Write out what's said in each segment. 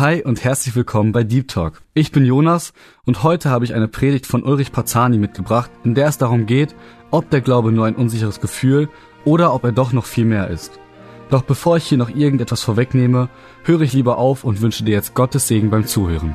Hi und herzlich willkommen bei Deep Talk. Ich bin Jonas und heute habe ich eine Predigt von Ulrich Pazani mitgebracht, in der es darum geht, ob der Glaube nur ein unsicheres Gefühl oder ob er doch noch viel mehr ist. Doch bevor ich hier noch irgendetwas vorwegnehme, höre ich lieber auf und wünsche dir jetzt Gottes Segen beim Zuhören.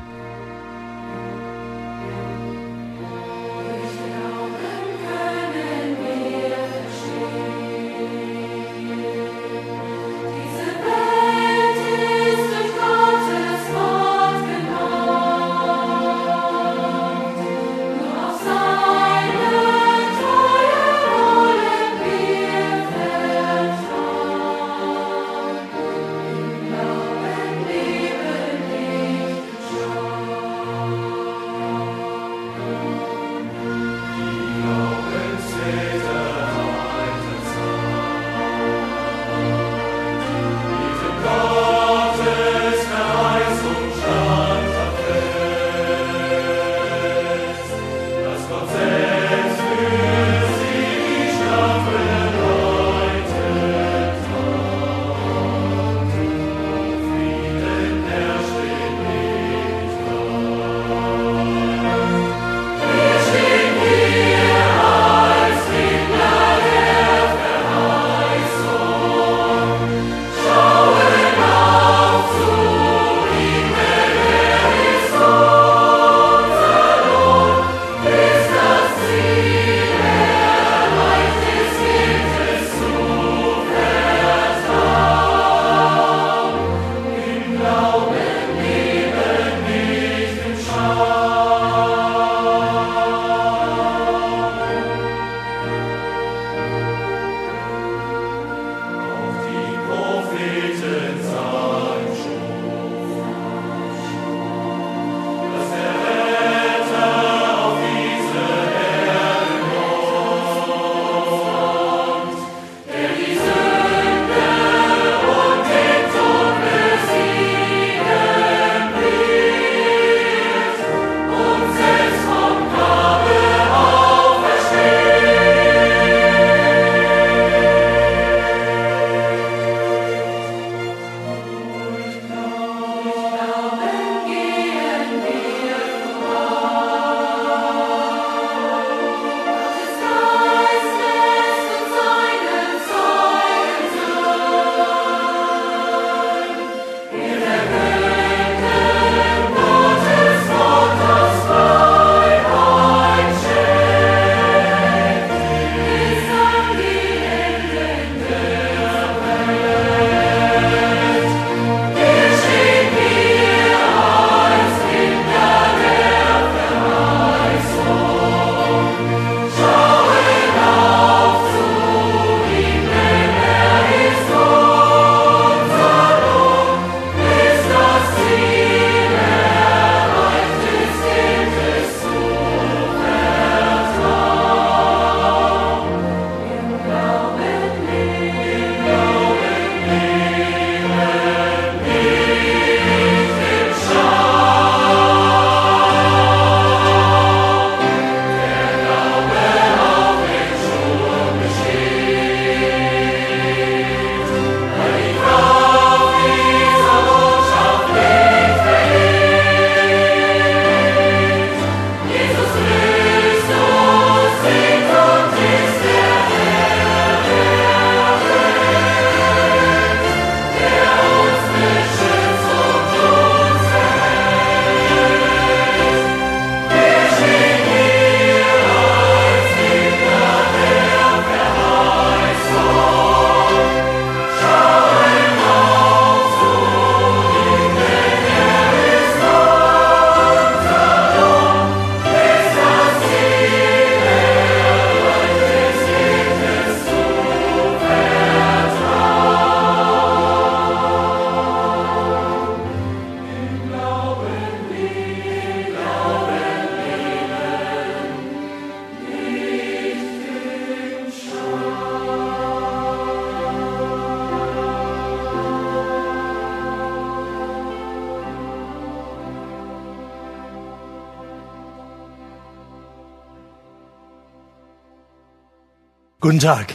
Guten Tag.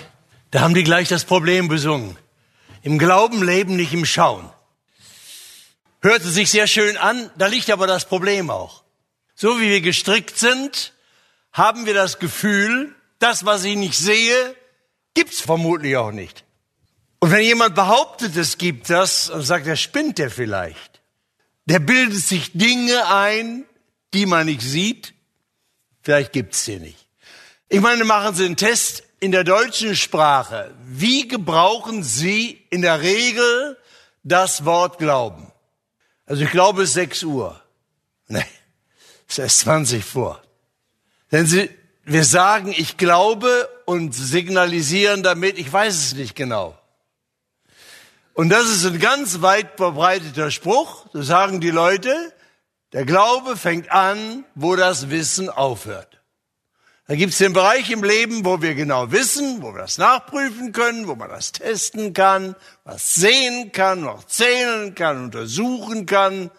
Da haben die gleich das Problem besungen. Im Glauben leben, nicht im Schauen. Hörte sich sehr schön an, da liegt aber das Problem auch. So wie wir gestrickt sind, haben wir das Gefühl, das, was ich nicht sehe, gibt's vermutlich auch nicht. Und wenn jemand behauptet, es gibt das, und sagt, er spinnt der vielleicht. Der bildet sich Dinge ein, die man nicht sieht. Vielleicht gibt's sie nicht. Ich meine, machen Sie einen Test in der deutschen Sprache. Wie gebrauchen Sie in der Regel das Wort Glauben? Also ich glaube, es ist 6 Uhr. Nee, es ist erst 20 vor. Denn Sie, wir sagen, ich glaube und signalisieren damit, ich weiß es nicht genau. Und das ist ein ganz weit verbreiteter Spruch. Das sagen die Leute. Der Glaube fängt an, wo das Wissen aufhört. Da gibt es den Bereich im Leben, wo wir genau wissen, wo wir das nachprüfen können, wo man das testen kann, was sehen kann, noch zählen kann, untersuchen kann,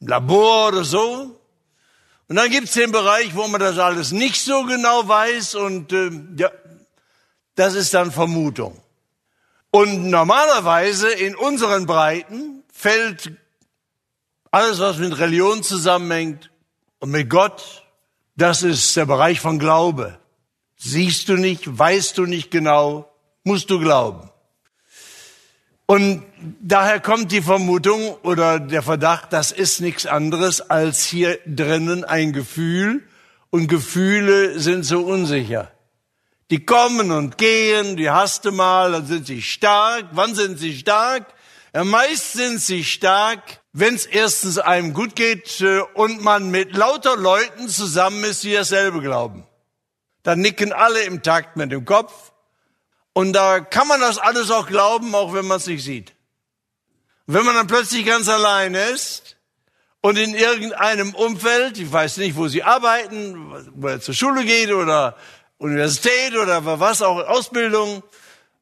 im Labor oder so. Und dann gibt es den Bereich, wo man das alles nicht so genau weiß und äh, ja, das ist dann Vermutung. Und normalerweise in unseren Breiten fällt alles, was mit Religion zusammenhängt und mit Gott das ist der Bereich von Glaube. Siehst du nicht, weißt du nicht genau, musst du glauben. Und daher kommt die Vermutung oder der Verdacht, das ist nichts anderes als hier drinnen ein Gefühl und Gefühle sind so unsicher. Die kommen und gehen, die hast du mal, dann sind sie stark. Wann sind sie stark? Ja, meist sind sie stark, wenn es erstens einem gut geht äh, und man mit lauter Leuten zusammen ist, die dasselbe glauben. Dann nicken alle im Takt mit dem Kopf. Und da kann man das alles auch glauben, auch wenn man es nicht sieht. Wenn man dann plötzlich ganz allein ist und in irgendeinem Umfeld, ich weiß nicht, wo sie arbeiten, wo er zur Schule geht oder Universität oder was auch, Ausbildung,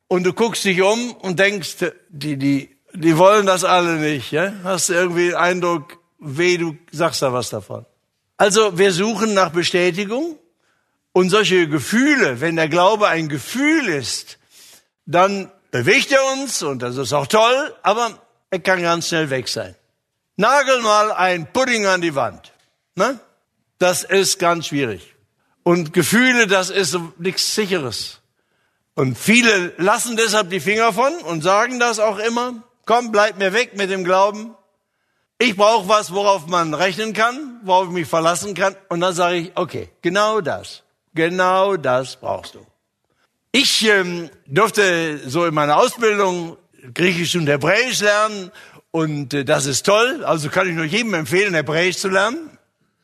und du guckst dich um und denkst, die, die die wollen das alle nicht. Ja? Hast du irgendwie den Eindruck, weh, du sagst da was davon. Also wir suchen nach Bestätigung und solche Gefühle, wenn der Glaube ein Gefühl ist, dann bewegt er uns und das ist auch toll, aber er kann ganz schnell weg sein. Nagel mal ein Pudding an die Wand. Ne? Das ist ganz schwierig. Und Gefühle, das ist nichts Sicheres. Und viele lassen deshalb die Finger von und sagen das auch immer. Komm, bleib mir weg mit dem Glauben. Ich brauche was, worauf man rechnen kann, worauf ich mich verlassen kann. Und dann sage ich, okay, genau das, genau das brauchst du. Ich ähm, durfte so in meiner Ausbildung Griechisch und Hebräisch lernen und äh, das ist toll. Also kann ich nur jedem empfehlen, Hebräisch zu lernen.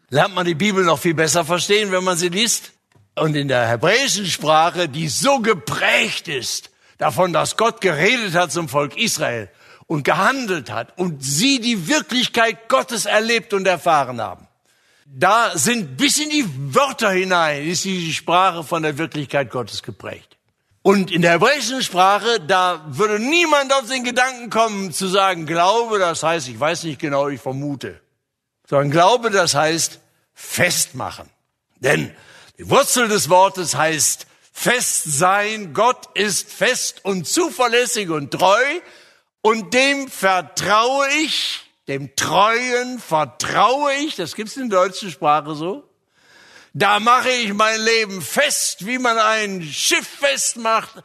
Lernt man die Bibel noch viel besser verstehen, wenn man sie liest. Und in der hebräischen Sprache, die so geprägt ist davon, dass Gott geredet hat zum Volk Israel, und gehandelt hat und sie die Wirklichkeit Gottes erlebt und erfahren haben. Da sind bis in die Wörter hinein ist die Sprache von der Wirklichkeit Gottes geprägt. Und in der hebräischen Sprache, da würde niemand auf den Gedanken kommen zu sagen, Glaube, das heißt, ich weiß nicht genau, ich vermute. Sondern Glaube, das heißt festmachen. Denn die Wurzel des Wortes heißt fest sein. Gott ist fest und zuverlässig und treu und dem vertraue ich, dem Treuen vertraue ich, das gibt's in der deutschen Sprache so. Da mache ich mein Leben fest, wie man ein Schiff festmacht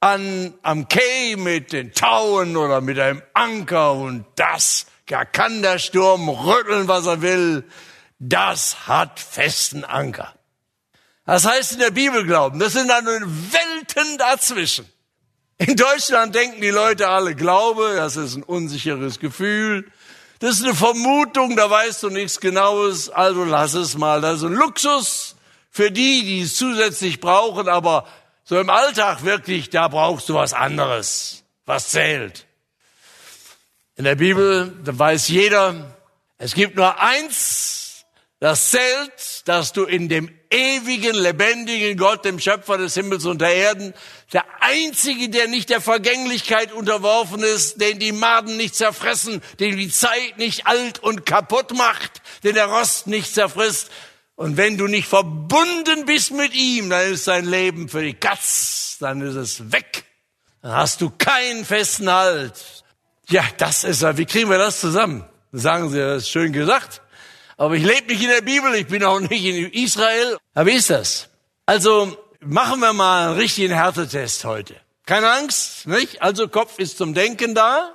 an, am Quai mit den Tauen oder mit einem Anker und das, da kann der Sturm rütteln, was er will. Das hat festen Anker. Das heißt in der Bibel glauben, das sind dann Welten dazwischen. In Deutschland denken die Leute alle, Glaube, das ist ein unsicheres Gefühl. Das ist eine Vermutung, da weißt du nichts Genaues, also lass es mal. Das ist ein Luxus für die, die es zusätzlich brauchen, aber so im Alltag wirklich, da brauchst du was anderes, was zählt. In der Bibel, da weiß jeder, es gibt nur eins, das zählt, dass du in dem ewigen, lebendigen Gott, dem Schöpfer des Himmels und der Erden, der einzige, der nicht der Vergänglichkeit unterworfen ist, den die Maden nicht zerfressen, den die Zeit nicht alt und kaputt macht, den der Rost nicht zerfrisst. Und wenn du nicht verbunden bist mit ihm, dann ist dein Leben für die Katz, dann ist es weg. Dann hast du keinen festen Halt. Ja, das ist er. Wie kriegen wir das zusammen? Sagen Sie, das ist schön gesagt. Aber ich lebe nicht in der Bibel, ich bin auch nicht in Israel. Aber wie ist das? Also machen wir mal einen richtigen Härtetest heute. Keine Angst, nicht? Also Kopf ist zum Denken da.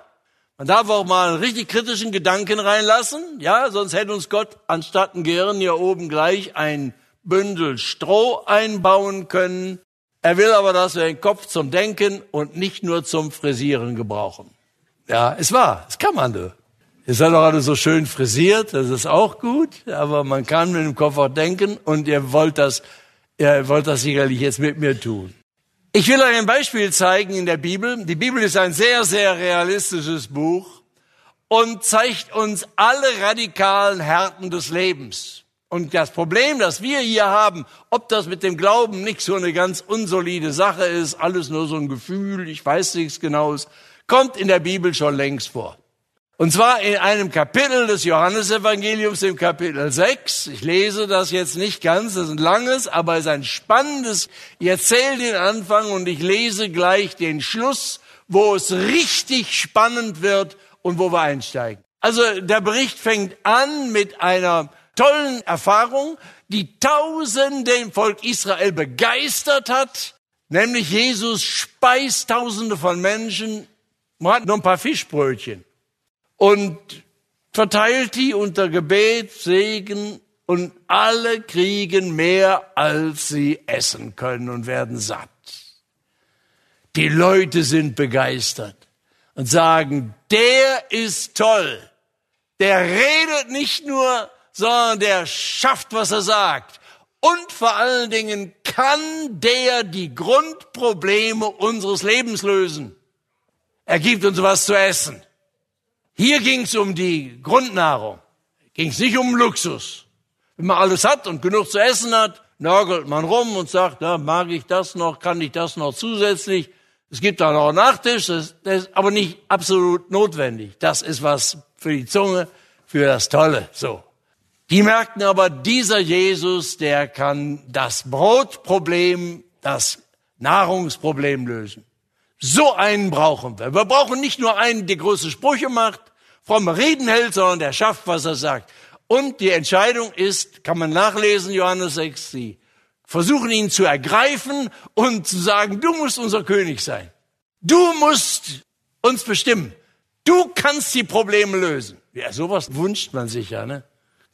Man darf auch mal einen richtig kritischen Gedanken reinlassen. Ja, sonst hätte uns Gott anstatt ein Gehirn hier oben gleich ein Bündel Stroh einbauen können. Er will aber, dass wir den Kopf zum Denken und nicht nur zum Frisieren gebrauchen. Ja, es war, es kann man. Du. Ihr seid doch alle so schön frisiert, das ist auch gut, aber man kann mit dem Kopf auch denken und ihr wollt das, ihr wollt das sicherlich jetzt mit mir tun. Ich will euch ein Beispiel zeigen in der Bibel. Die Bibel ist ein sehr, sehr realistisches Buch und zeigt uns alle radikalen Härten des Lebens. Und das Problem, das wir hier haben, ob das mit dem Glauben nicht so eine ganz unsolide Sache ist, alles nur so ein Gefühl, ich weiß nichts genaues, kommt in der Bibel schon längst vor. Und zwar in einem Kapitel des Johannesevangeliums, im Kapitel 6. Ich lese das jetzt nicht ganz, das ist ein langes, aber es ist ein spannendes. Ich erzähle den Anfang und ich lese gleich den Schluss, wo es richtig spannend wird und wo wir einsteigen. Also der Bericht fängt an mit einer tollen Erfahrung, die Tausende im Volk Israel begeistert hat, nämlich Jesus speist Tausende von Menschen, man hat nur ein paar Fischbrötchen und verteilt die unter Gebet, Segen und alle kriegen mehr, als sie essen können und werden satt. Die Leute sind begeistert und sagen, der ist toll. Der redet nicht nur, sondern der schafft, was er sagt. Und vor allen Dingen kann der die Grundprobleme unseres Lebens lösen. Er gibt uns was zu essen. Hier ging es um die Grundnahrung. Ging es nicht um Luxus. Wenn man alles hat und genug zu essen hat, nörgelt man rum und sagt, da mag ich das noch, kann ich das noch zusätzlich. Es gibt da noch einen Nachtisch, das, das ist aber nicht absolut notwendig. Das ist was für die Zunge, für das Tolle. So. Die merkten aber, dieser Jesus, der kann das Brotproblem, das Nahrungsproblem lösen. So einen brauchen wir. Wir brauchen nicht nur einen, der große Sprüche macht, fromme Reden hält, sondern der schafft, was er sagt. Und die Entscheidung ist, kann man nachlesen, Johannes 6, sie versuchen ihn zu ergreifen und zu sagen, du musst unser König sein. Du musst uns bestimmen. Du kannst die Probleme lösen. Ja, sowas wünscht man sich ja, ne?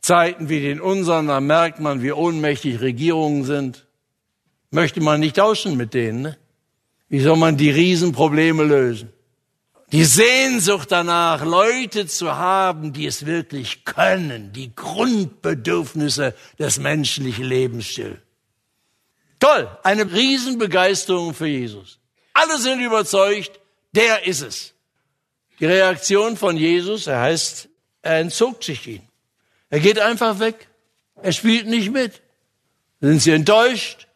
Zeiten wie den unseren, da merkt man, wie ohnmächtig Regierungen sind. Möchte man nicht tauschen mit denen, ne? Wie soll man die Riesenprobleme lösen? Die Sehnsucht danach, Leute zu haben, die es wirklich können, die Grundbedürfnisse des menschlichen Lebens stillen. Toll, eine Riesenbegeisterung für Jesus. Alle sind überzeugt, der ist es. Die Reaktion von Jesus, er heißt, er entzog sich ihn. Er geht einfach weg. Er spielt nicht mit. Sind sie enttäuscht?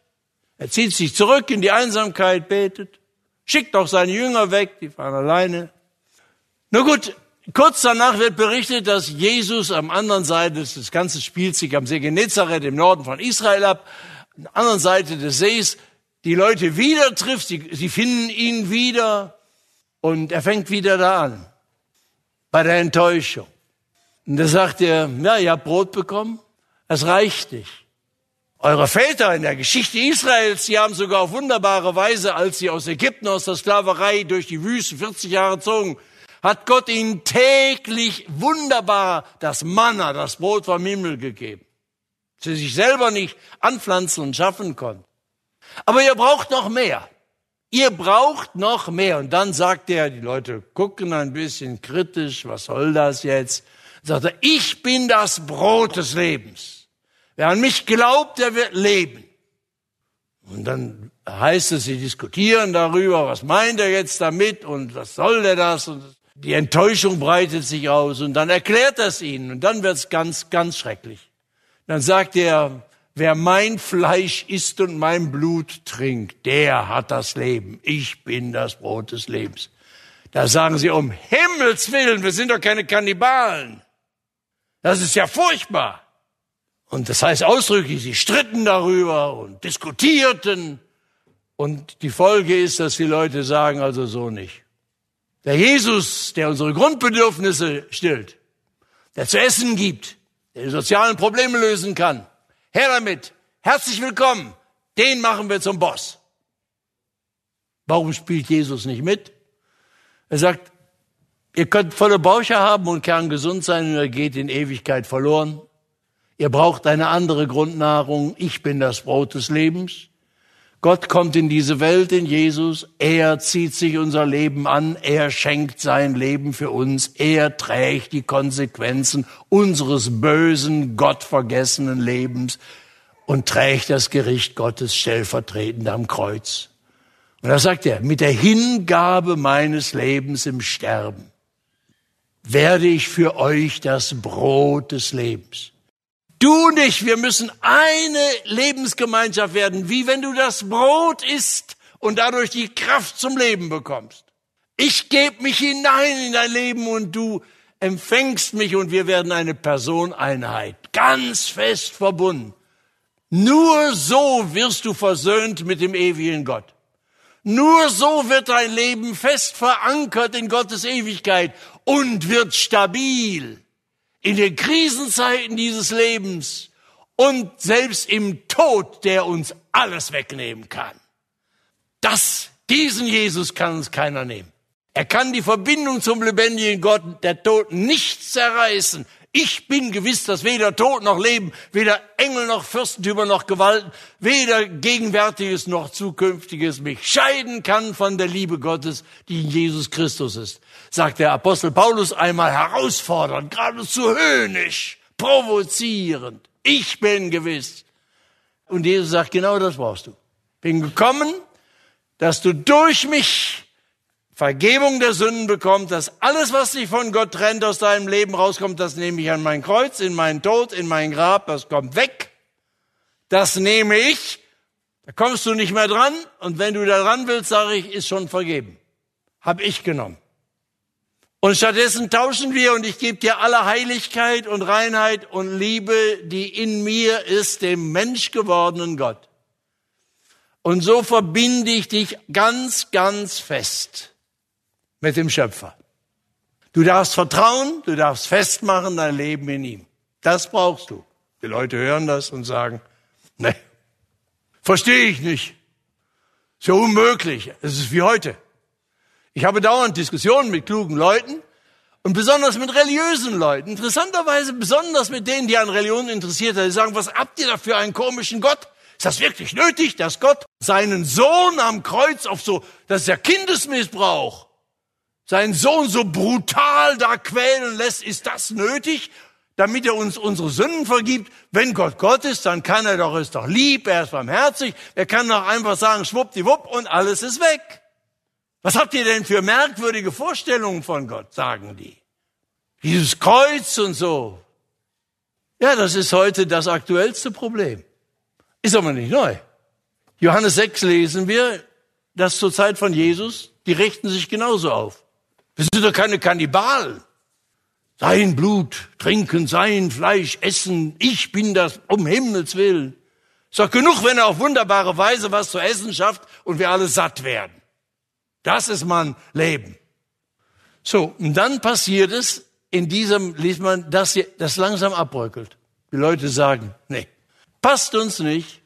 Er zieht sich zurück in die Einsamkeit, betet, schickt auch seine Jünger weg, die fahren alleine. Nur gut, kurz danach wird berichtet, dass Jesus am anderen Seite, das ganze spielt sich am See Genezareth im Norden von Israel ab, an der anderen Seite des Sees, die Leute wieder trifft, sie, sie finden ihn wieder und er fängt wieder da an, bei der Enttäuschung. Und da sagt er, ja, ihr habt Brot bekommen, es reicht nicht. Eure Väter in der Geschichte Israels, die haben sogar auf wunderbare Weise, als sie aus Ägypten, aus der Sklaverei durch die Wüste 40 Jahre zogen, hat Gott ihnen täglich wunderbar das Manna, das Brot vom Himmel gegeben. Sie sich selber nicht anpflanzen und schaffen konnten. Aber ihr braucht noch mehr. Ihr braucht noch mehr. Und dann sagt er, die Leute gucken ein bisschen kritisch, was soll das jetzt? Sagt er, ich bin das Brot des Lebens. Wer an mich glaubt, der wird leben. Und dann heißt es, sie diskutieren darüber, was meint er jetzt damit und was soll der das? Und die Enttäuschung breitet sich aus und dann erklärt er es ihnen und dann wird es ganz, ganz schrecklich. Dann sagt er, wer mein Fleisch isst und mein Blut trinkt, der hat das Leben. Ich bin das Brot des Lebens. Da sagen sie, um Himmels Willen, wir sind doch keine Kannibalen. Das ist ja furchtbar. Und das heißt ausdrücklich, sie stritten darüber und diskutierten. Und die Folge ist, dass die Leute sagen, also so nicht. Der Jesus, der unsere Grundbedürfnisse stillt, der zu essen gibt, der die sozialen Probleme lösen kann, her damit, herzlich willkommen, den machen wir zum Boss. Warum spielt Jesus nicht mit? Er sagt, ihr könnt volle Bauche haben und kerngesund sein und ihr geht in Ewigkeit verloren. Ihr braucht eine andere Grundnahrung. Ich bin das Brot des Lebens. Gott kommt in diese Welt in Jesus. Er zieht sich unser Leben an. Er schenkt sein Leben für uns. Er trägt die Konsequenzen unseres bösen, gottvergessenen Lebens und trägt das Gericht Gottes stellvertretend am Kreuz. Und da sagt er, mit der Hingabe meines Lebens im Sterben werde ich für euch das Brot des Lebens. Du und ich, wir müssen eine Lebensgemeinschaft werden, wie wenn du das Brot isst und dadurch die Kraft zum Leben bekommst. Ich gebe mich hinein in dein Leben und du empfängst mich und wir werden eine Personeinheit, ganz fest verbunden. Nur so wirst du versöhnt mit dem ewigen Gott. Nur so wird dein Leben fest verankert in Gottes Ewigkeit und wird stabil in den Krisenzeiten dieses Lebens und selbst im Tod, der uns alles wegnehmen kann. Das, diesen Jesus kann uns keiner nehmen. Er kann die Verbindung zum lebendigen Gott, der Tod, nicht zerreißen. Ich bin gewiss, dass weder Tod noch Leben, weder Engel noch Fürstentümer noch Gewalten, weder Gegenwärtiges noch Zukünftiges mich scheiden kann von der Liebe Gottes, die in Jesus Christus ist. Sagt der Apostel Paulus einmal herausfordernd, geradezu höhnisch, provozierend. Ich bin gewiss. Und Jesus sagt, genau das brauchst du. Bin gekommen, dass du durch mich Vergebung der Sünden bekommt, dass alles, was dich von Gott trennt, aus deinem Leben rauskommt, das nehme ich an mein Kreuz, in meinen Tod, in mein Grab, das kommt weg. Das nehme ich. Da kommst du nicht mehr dran. Und wenn du da dran willst, sage ich, ist schon vergeben. Hab ich genommen. Und stattdessen tauschen wir und ich gebe dir alle Heiligkeit und Reinheit und Liebe, die in mir ist, dem Mensch gewordenen Gott. Und so verbinde ich dich ganz, ganz fest mit dem Schöpfer. Du darfst vertrauen, du darfst festmachen dein Leben in ihm. Das brauchst du. Die Leute hören das und sagen, nee, verstehe ich nicht. Ist ja unmöglich. Es ist wie heute. Ich habe dauernd Diskussionen mit klugen Leuten und besonders mit religiösen Leuten. Interessanterweise besonders mit denen, die an Religion interessiert sind. Die sagen, was habt ihr da für einen komischen Gott? Ist das wirklich nötig, dass Gott seinen Sohn am Kreuz auf so, das ist ja Kindesmissbrauch seinen Sohn so brutal da quälen lässt, ist das nötig, damit er uns unsere Sünden vergibt? Wenn Gott Gott ist, dann kann er doch, ist doch lieb, er ist barmherzig, er kann doch einfach sagen, schwuppdiwupp und alles ist weg. Was habt ihr denn für merkwürdige Vorstellungen von Gott, sagen die. Dieses Kreuz und so. Ja, das ist heute das aktuellste Problem. Ist aber nicht neu. Johannes 6 lesen wir, dass zur Zeit von Jesus, die richten sich genauso auf. Wir sind doch keine Kannibalen. Sein Blut trinken, sein Fleisch essen. Ich bin das, um Himmels Willen. Ist doch genug, wenn er auf wunderbare Weise was zu essen schafft und wir alle satt werden. Das ist mein Leben. So, und dann passiert es, in diesem liest man, dass das langsam abbröckelt. Die Leute sagen, nee, passt uns nicht.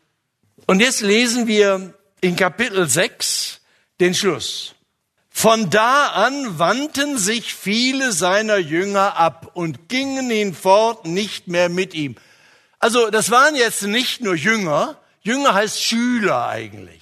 Und jetzt lesen wir in Kapitel 6 den Schluss. Von da an wandten sich viele seiner Jünger ab und gingen hinfort nicht mehr mit ihm. Also das waren jetzt nicht nur Jünger, Jünger heißt Schüler eigentlich.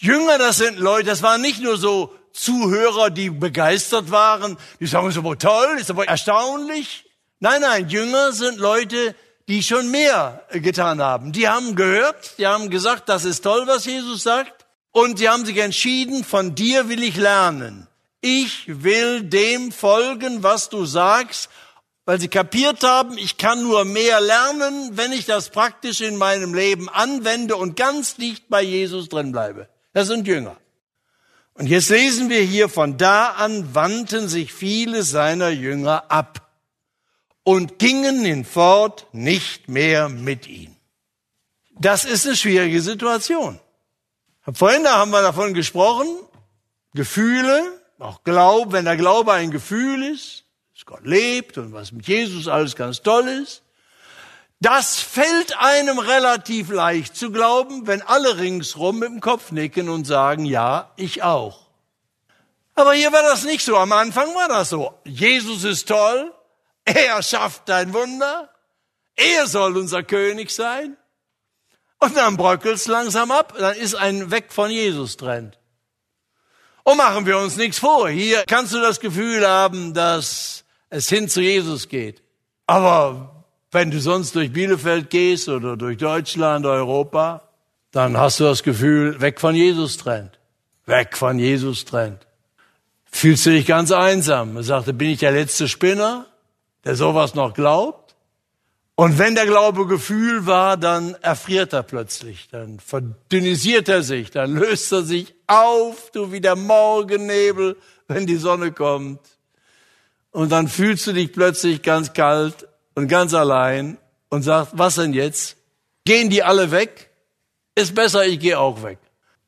Jünger, das sind Leute, das waren nicht nur so Zuhörer, die begeistert waren, die sagen, ist aber toll, ist aber erstaunlich. Nein, nein, Jünger sind Leute, die schon mehr getan haben. Die haben gehört, die haben gesagt, das ist toll, was Jesus sagt. Und sie haben sich entschieden, von dir will ich lernen. Ich will dem folgen, was du sagst, weil sie kapiert haben, ich kann nur mehr lernen, wenn ich das praktisch in meinem Leben anwende und ganz dicht bei Jesus drin bleibe. Das sind Jünger. Und jetzt lesen wir hier, von da an wandten sich viele seiner Jünger ab und gingen hinfort nicht mehr mit ihm. Das ist eine schwierige Situation. Vorhin da haben wir davon gesprochen, Gefühle, auch Glaube, wenn der Glaube ein Gefühl ist, dass Gott lebt und was mit Jesus alles ganz toll ist, das fällt einem relativ leicht zu glauben, wenn alle ringsrum mit dem Kopf nicken und sagen, ja, ich auch. Aber hier war das nicht so. Am Anfang war das so. Jesus ist toll. Er schafft ein Wunder. Er soll unser König sein. Und dann bröckelt's langsam ab. Dann ist ein Weg von Jesus Trend. Und machen wir uns nichts vor. Hier kannst du das Gefühl haben, dass es hin zu Jesus geht. Aber wenn du sonst durch Bielefeld gehst oder durch Deutschland, Europa, dann hast du das Gefühl, weg von Jesus trennt. Weg von Jesus trennt. Fühlst du dich ganz einsam. Er sagte, bin ich der letzte Spinner, der sowas noch glaubt? Und wenn der Glaube Gefühl war, dann erfriert er plötzlich, dann verdünnisiert er sich, dann löst er sich auf, du wie der Morgennebel, wenn die Sonne kommt. Und dann fühlst du dich plötzlich ganz kalt und ganz allein und sagt, was denn jetzt? Gehen die alle weg? Ist besser, ich gehe auch weg.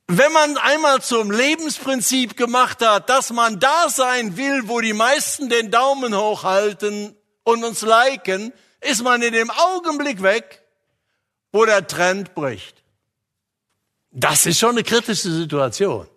Wenn man einmal zum Lebensprinzip gemacht hat, dass man da sein will, wo die meisten den Daumen hochhalten und uns liken, ist man in dem Augenblick weg, wo der Trend bricht. Das ist schon eine kritische Situation.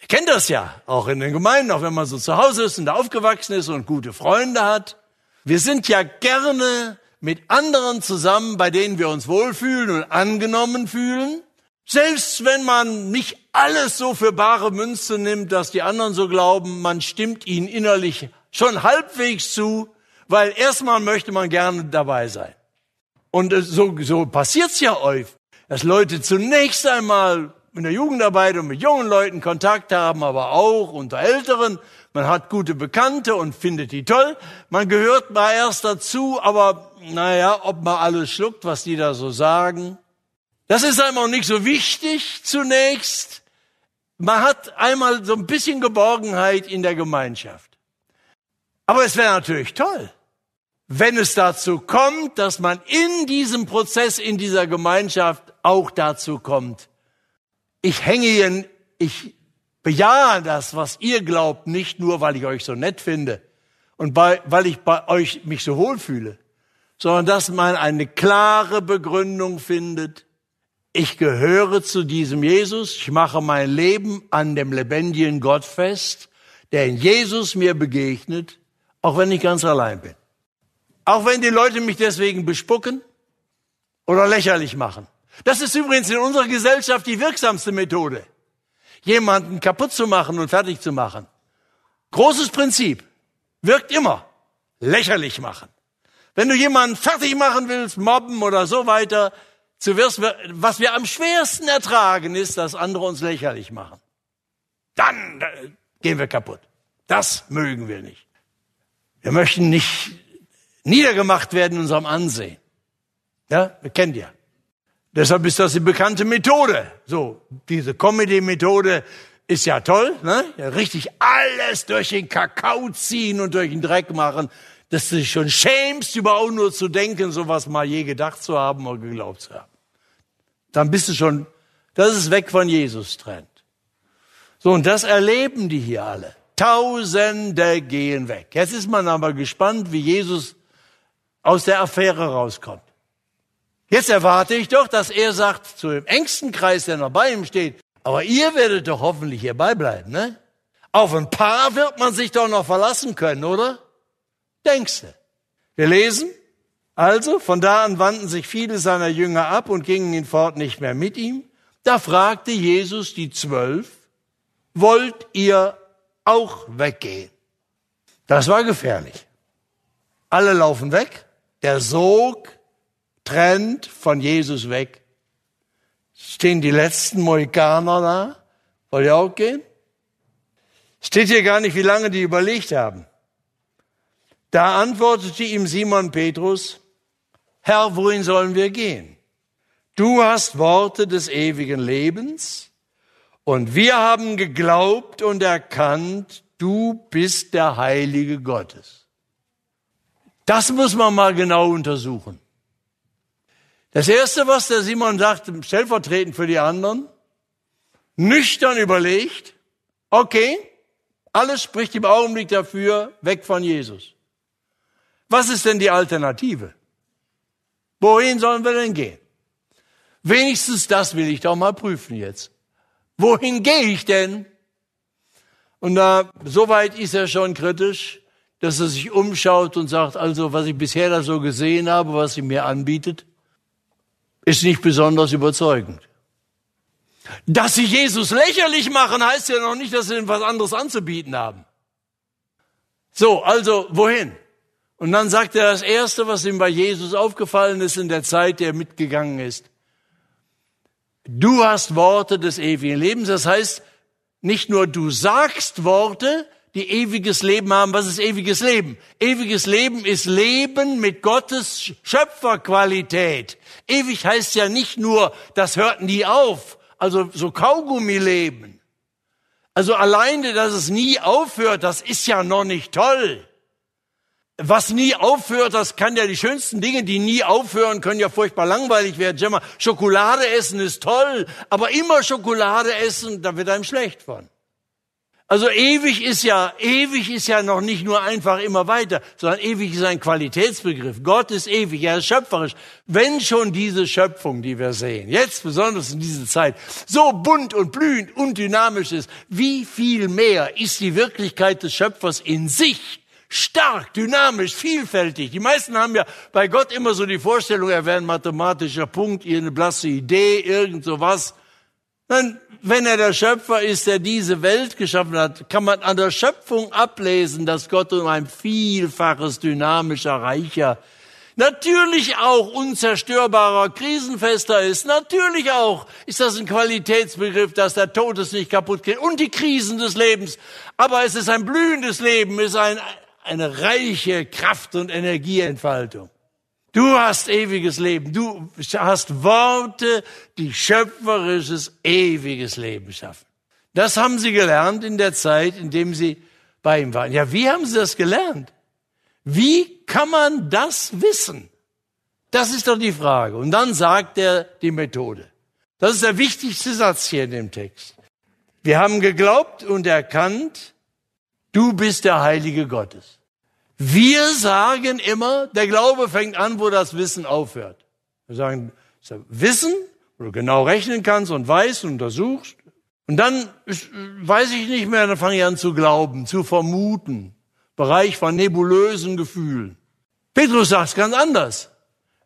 Ihr kennt das ja, auch in den Gemeinden, auch wenn man so zu Hause ist und da aufgewachsen ist und gute Freunde hat. Wir sind ja gerne mit anderen zusammen, bei denen wir uns wohlfühlen und angenommen fühlen. Selbst wenn man nicht alles so für bare Münze nimmt, dass die anderen so glauben, man stimmt ihnen innerlich schon halbwegs zu, weil erstmal möchte man gerne dabei sein. Und so, so passiert's ja euch, dass Leute zunächst einmal in der Jugendarbeit und mit jungen Leuten Kontakt haben, aber auch unter Älteren man hat gute Bekannte und findet die toll. Man gehört mal erst dazu, aber naja, ob man alles schluckt, was die da so sagen. Das ist einmal nicht so wichtig zunächst. Man hat einmal so ein bisschen Geborgenheit in der Gemeinschaft. Aber es wäre natürlich toll, wenn es dazu kommt, dass man in diesem Prozess, in dieser Gemeinschaft auch dazu kommt. Ich hänge hier, ich bejahe das, was ihr glaubt, nicht nur, weil ich euch so nett finde und bei, weil ich bei euch mich so wohlfühle, sondern dass man eine klare Begründung findet. Ich gehöre zu diesem Jesus. Ich mache mein Leben an dem lebendigen Gott fest, der in Jesus mir begegnet, auch wenn ich ganz allein bin. Auch wenn die Leute mich deswegen bespucken oder lächerlich machen. Das ist übrigens in unserer Gesellschaft die wirksamste Methode jemanden kaputt zu machen und fertig zu machen. Großes Prinzip. Wirkt immer. Lächerlich machen. Wenn du jemanden fertig machen willst, mobben oder so weiter, zuerst, was wir am schwersten ertragen, ist, dass andere uns lächerlich machen. Dann gehen wir kaputt. Das mögen wir nicht. Wir möchten nicht niedergemacht werden in unserem Ansehen. Ja, wir kennen ja. Deshalb ist das die bekannte Methode. So, diese Comedy-Methode ist ja toll, ne? Ja, richtig alles durch den Kakao ziehen und durch den Dreck machen, dass du dich schon schämst, überhaupt nur zu denken, sowas mal je gedacht zu haben oder geglaubt zu haben. Dann bist du schon, das ist weg von Jesus Trend. So, und das erleben die hier alle. Tausende gehen weg. Jetzt ist man aber gespannt, wie Jesus aus der Affäre rauskommt. Jetzt erwarte ich doch, dass er sagt zu dem engsten Kreis, der noch bei ihm steht, aber ihr werdet doch hoffentlich hierbei bleiben, ne? Auf ein paar wird man sich doch noch verlassen können, oder? Denkst du? Wir lesen, also von da an wandten sich viele seiner Jünger ab und gingen hinfort nicht mehr mit ihm. Da fragte Jesus die Zwölf, wollt ihr auch weggehen? Das war gefährlich. Alle laufen weg. Der Sog trennt von Jesus weg. Stehen die letzten Mohikaner da? Wollt ihr auch gehen? Steht hier gar nicht, wie lange die überlegt haben. Da antwortete ihm Simon Petrus, Herr, wohin sollen wir gehen? Du hast Worte des ewigen Lebens und wir haben geglaubt und erkannt, du bist der Heilige Gottes. Das muss man mal genau untersuchen. Das Erste, was der Simon sagt, stellvertretend für die anderen, nüchtern überlegt, okay, alles spricht im Augenblick dafür, weg von Jesus. Was ist denn die Alternative? Wohin sollen wir denn gehen? Wenigstens das will ich doch mal prüfen jetzt. Wohin gehe ich denn? Und da, soweit ist er schon kritisch, dass er sich umschaut und sagt, also, was ich bisher da so gesehen habe, was sie mir anbietet, ist nicht besonders überzeugend. Dass sie Jesus lächerlich machen, heißt ja noch nicht, dass sie was anderes anzubieten haben. So, also, wohin? Und dann sagt er das Erste, was ihm bei Jesus aufgefallen ist in der Zeit, der mitgegangen ist. Du hast Worte des ewigen Lebens. Das heißt, nicht nur du sagst Worte, die ewiges Leben haben. Was ist ewiges Leben? Ewiges Leben ist Leben mit Gottes Schöpferqualität. Ewig heißt ja nicht nur, das hört nie auf, also so Kaugummi-Leben. Also alleine, dass es nie aufhört, das ist ja noch nicht toll was nie aufhört, das kann ja die schönsten Dinge, die nie aufhören, können ja furchtbar langweilig werden. Schau mal, Schokolade essen ist toll, aber immer Schokolade essen, da wird einem schlecht von. Also ewig ist ja, ewig ist ja noch nicht nur einfach immer weiter, sondern ewig ist ein Qualitätsbegriff. Gott ist ewig, er ist schöpferisch. Wenn schon diese Schöpfung, die wir sehen, jetzt besonders in dieser Zeit, so bunt und blühend und dynamisch ist, wie viel mehr ist die Wirklichkeit des Schöpfers in sich stark, dynamisch, vielfältig. Die meisten haben ja bei Gott immer so die Vorstellung, er wäre ein mathematischer Punkt, eine blasse Idee, irgend sowas. Dann, wenn er der Schöpfer ist, der diese Welt geschaffen hat, kann man an der Schöpfung ablesen, dass Gott um ein vielfaches dynamischer, reicher, natürlich auch unzerstörbarer, krisenfester ist. Natürlich auch ist das ein Qualitätsbegriff, dass der Tod es nicht kaputt geht und die Krisen des Lebens. Aber es ist ein blühendes Leben, ist ein eine reiche Kraft- und Energieentfaltung. Du hast ewiges Leben. Du hast Worte, die schöpferisches, ewiges Leben schaffen. Das haben sie gelernt in der Zeit, in dem sie bei ihm waren. Ja, wie haben sie das gelernt? Wie kann man das wissen? Das ist doch die Frage. Und dann sagt er die Methode. Das ist der wichtigste Satz hier in dem Text. Wir haben geglaubt und erkannt, Du bist der Heilige Gottes. Wir sagen immer, der Glaube fängt an, wo das Wissen aufhört. Wir sagen, Wissen, wo du genau rechnen kannst und weißt und untersuchst. Und dann weiß ich nicht mehr, dann fange ich an zu glauben, zu vermuten. Bereich von nebulösen Gefühlen. Petrus sagt es ganz anders.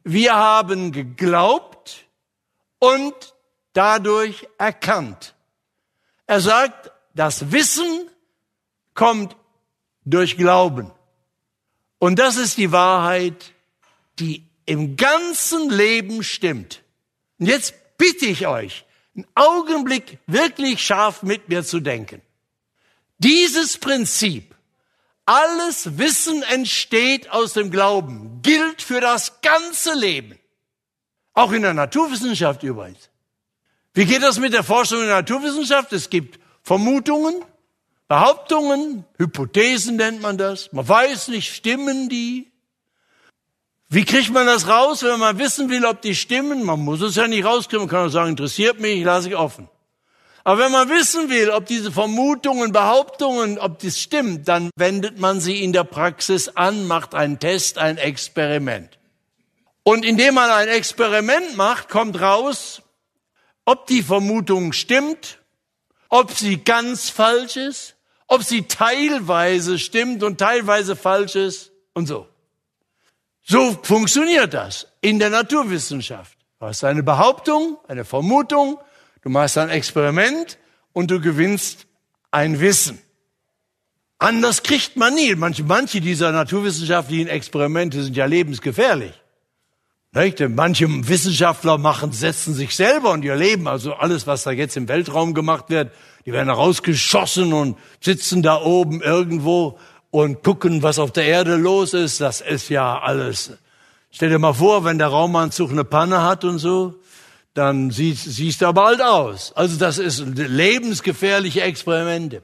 Wir haben geglaubt und dadurch erkannt. Er sagt, das Wissen kommt durch Glauben. Und das ist die Wahrheit, die im ganzen Leben stimmt. Und jetzt bitte ich euch, einen Augenblick wirklich scharf mit mir zu denken. Dieses Prinzip, alles Wissen entsteht aus dem Glauben, gilt für das ganze Leben. Auch in der Naturwissenschaft übrigens. Wie geht das mit der Forschung in der Naturwissenschaft? Es gibt Vermutungen, Behauptungen, Hypothesen nennt man das. Man weiß nicht, stimmen die? Wie kriegt man das raus, wenn man wissen will, ob die stimmen? Man muss es ja nicht rauskriegen. Man kann auch sagen, interessiert mich, lasse ich offen. Aber wenn man wissen will, ob diese Vermutungen, Behauptungen, ob das stimmt, dann wendet man sie in der Praxis an, macht einen Test, ein Experiment. Und indem man ein Experiment macht, kommt raus, ob die Vermutung stimmt, ob sie ganz falsch ist ob sie teilweise stimmt und teilweise falsch ist und so. So funktioniert das in der Naturwissenschaft. Du hast eine Behauptung, eine Vermutung, du machst ein Experiment und du gewinnst ein Wissen. Anders kriegt man nie. Manche, manche dieser naturwissenschaftlichen Experimente sind ja lebensgefährlich. Nicht? Manche Wissenschaftler machen, setzen sich selber und ihr Leben, also alles, was da jetzt im Weltraum gemacht wird, die werden rausgeschossen und sitzen da oben irgendwo und gucken, was auf der Erde los ist. Das ist ja alles. Stell dir mal vor, wenn der Raumanzug eine Panne hat und so, dann sieht, siehst du bald aus. Also das ist lebensgefährliche Experimente.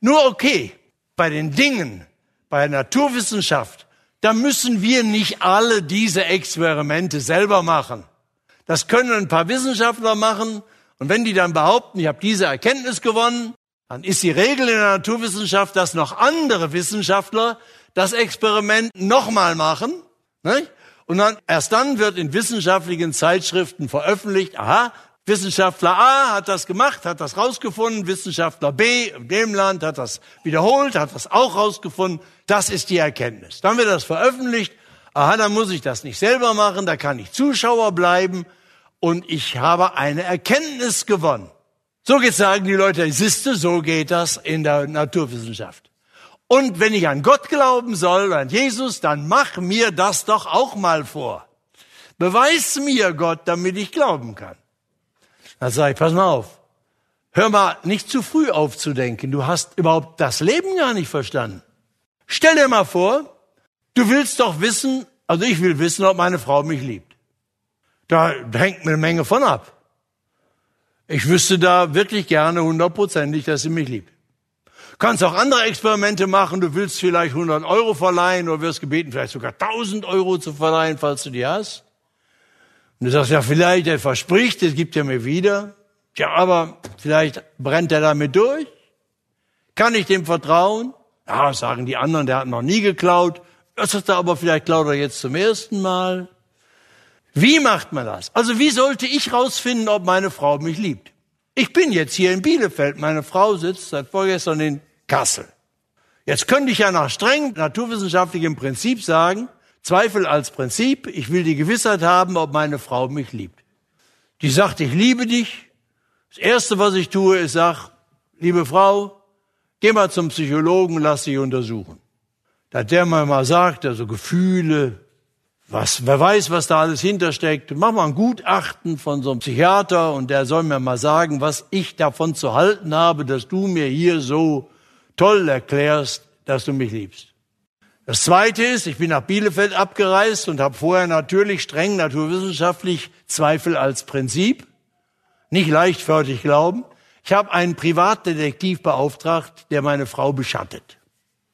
Nur okay, bei den Dingen, bei der Naturwissenschaft, da müssen wir nicht alle diese Experimente selber machen. Das können ein paar Wissenschaftler machen. Und wenn die dann behaupten, ich habe diese Erkenntnis gewonnen, dann ist die Regel in der Naturwissenschaft, dass noch andere Wissenschaftler das Experiment nochmal machen. Nicht? Und dann, erst dann wird in wissenschaftlichen Zeitschriften veröffentlicht, aha, Wissenschaftler A hat das gemacht, hat das rausgefunden, Wissenschaftler B in dem Land hat das wiederholt, hat das auch rausgefunden. Das ist die Erkenntnis. Dann wird das veröffentlicht. Aha, dann muss ich das nicht selber machen, da kann ich Zuschauer bleiben und ich habe eine Erkenntnis gewonnen. So geht sagen die Leute, siehste, so geht das in der Naturwissenschaft. Und wenn ich an Gott glauben soll, an Jesus, dann mach mir das doch auch mal vor. Beweis mir Gott, damit ich glauben kann. Dann sage ich, pass mal auf. Hör mal, nicht zu früh aufzudenken. Du hast überhaupt das Leben gar nicht verstanden. Stell dir mal vor, du willst doch wissen, also ich will wissen, ob meine Frau mich liebt. Da hängt mir eine Menge von ab. Ich wüsste da wirklich gerne hundertprozentig, dass sie mich liebt. Kannst auch andere Experimente machen. Du willst vielleicht 100 Euro verleihen oder wirst gebeten, vielleicht sogar 1000 Euro zu verleihen, falls du die hast. Und du sagst, ja, vielleicht, er verspricht, es gibt er mir wieder. Tja, aber vielleicht brennt er damit durch. Kann ich dem vertrauen? Ja, sagen die anderen, der hat noch nie geklaut. Das ist er aber vielleicht klaut er jetzt zum ersten Mal. Wie macht man das? Also wie sollte ich rausfinden, ob meine Frau mich liebt? Ich bin jetzt hier in Bielefeld. Meine Frau sitzt seit vorgestern in Kassel. Jetzt könnte ich ja nach streng naturwissenschaftlichem Prinzip sagen, Zweifel als Prinzip. Ich will die Gewissheit haben, ob meine Frau mich liebt. Die sagt, ich liebe dich. Das Erste, was ich tue, ist, sag, liebe Frau, geh mal zum Psychologen, lass dich untersuchen. Da der mal mal sagt, also Gefühle, was, wer weiß, was da alles hintersteckt. Mach mal ein Gutachten von so einem Psychiater und der soll mir mal sagen, was ich davon zu halten habe, dass du mir hier so toll erklärst, dass du mich liebst. Das Zweite ist, ich bin nach Bielefeld abgereist und habe vorher natürlich streng naturwissenschaftlich Zweifel als Prinzip, nicht leichtfertig glauben. Ich habe einen Privatdetektiv beauftragt, der meine Frau beschattet.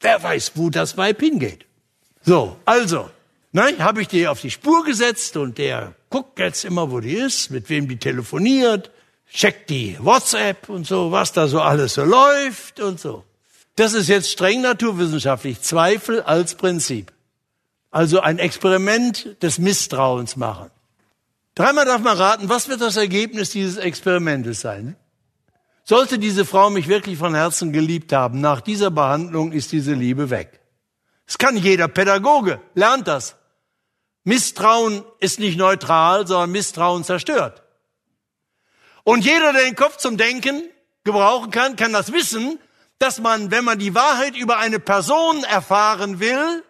Wer weiß, wo das Weib hingeht. So, also, ne, habe ich die auf die Spur gesetzt und der guckt jetzt immer, wo die ist, mit wem die telefoniert, checkt die WhatsApp und so, was da so alles so läuft und so. Das ist jetzt streng naturwissenschaftlich. Zweifel als Prinzip. Also ein Experiment des Misstrauens machen. Dreimal darf man raten, was wird das Ergebnis dieses Experimentes sein? Sollte diese Frau mich wirklich von Herzen geliebt haben, nach dieser Behandlung ist diese Liebe weg. Es kann jeder Pädagoge, lernt das. Misstrauen ist nicht neutral, sondern Misstrauen zerstört. Und jeder, der den Kopf zum Denken gebrauchen kann, kann das wissen, dass man, wenn man die Wahrheit über eine Person erfahren will,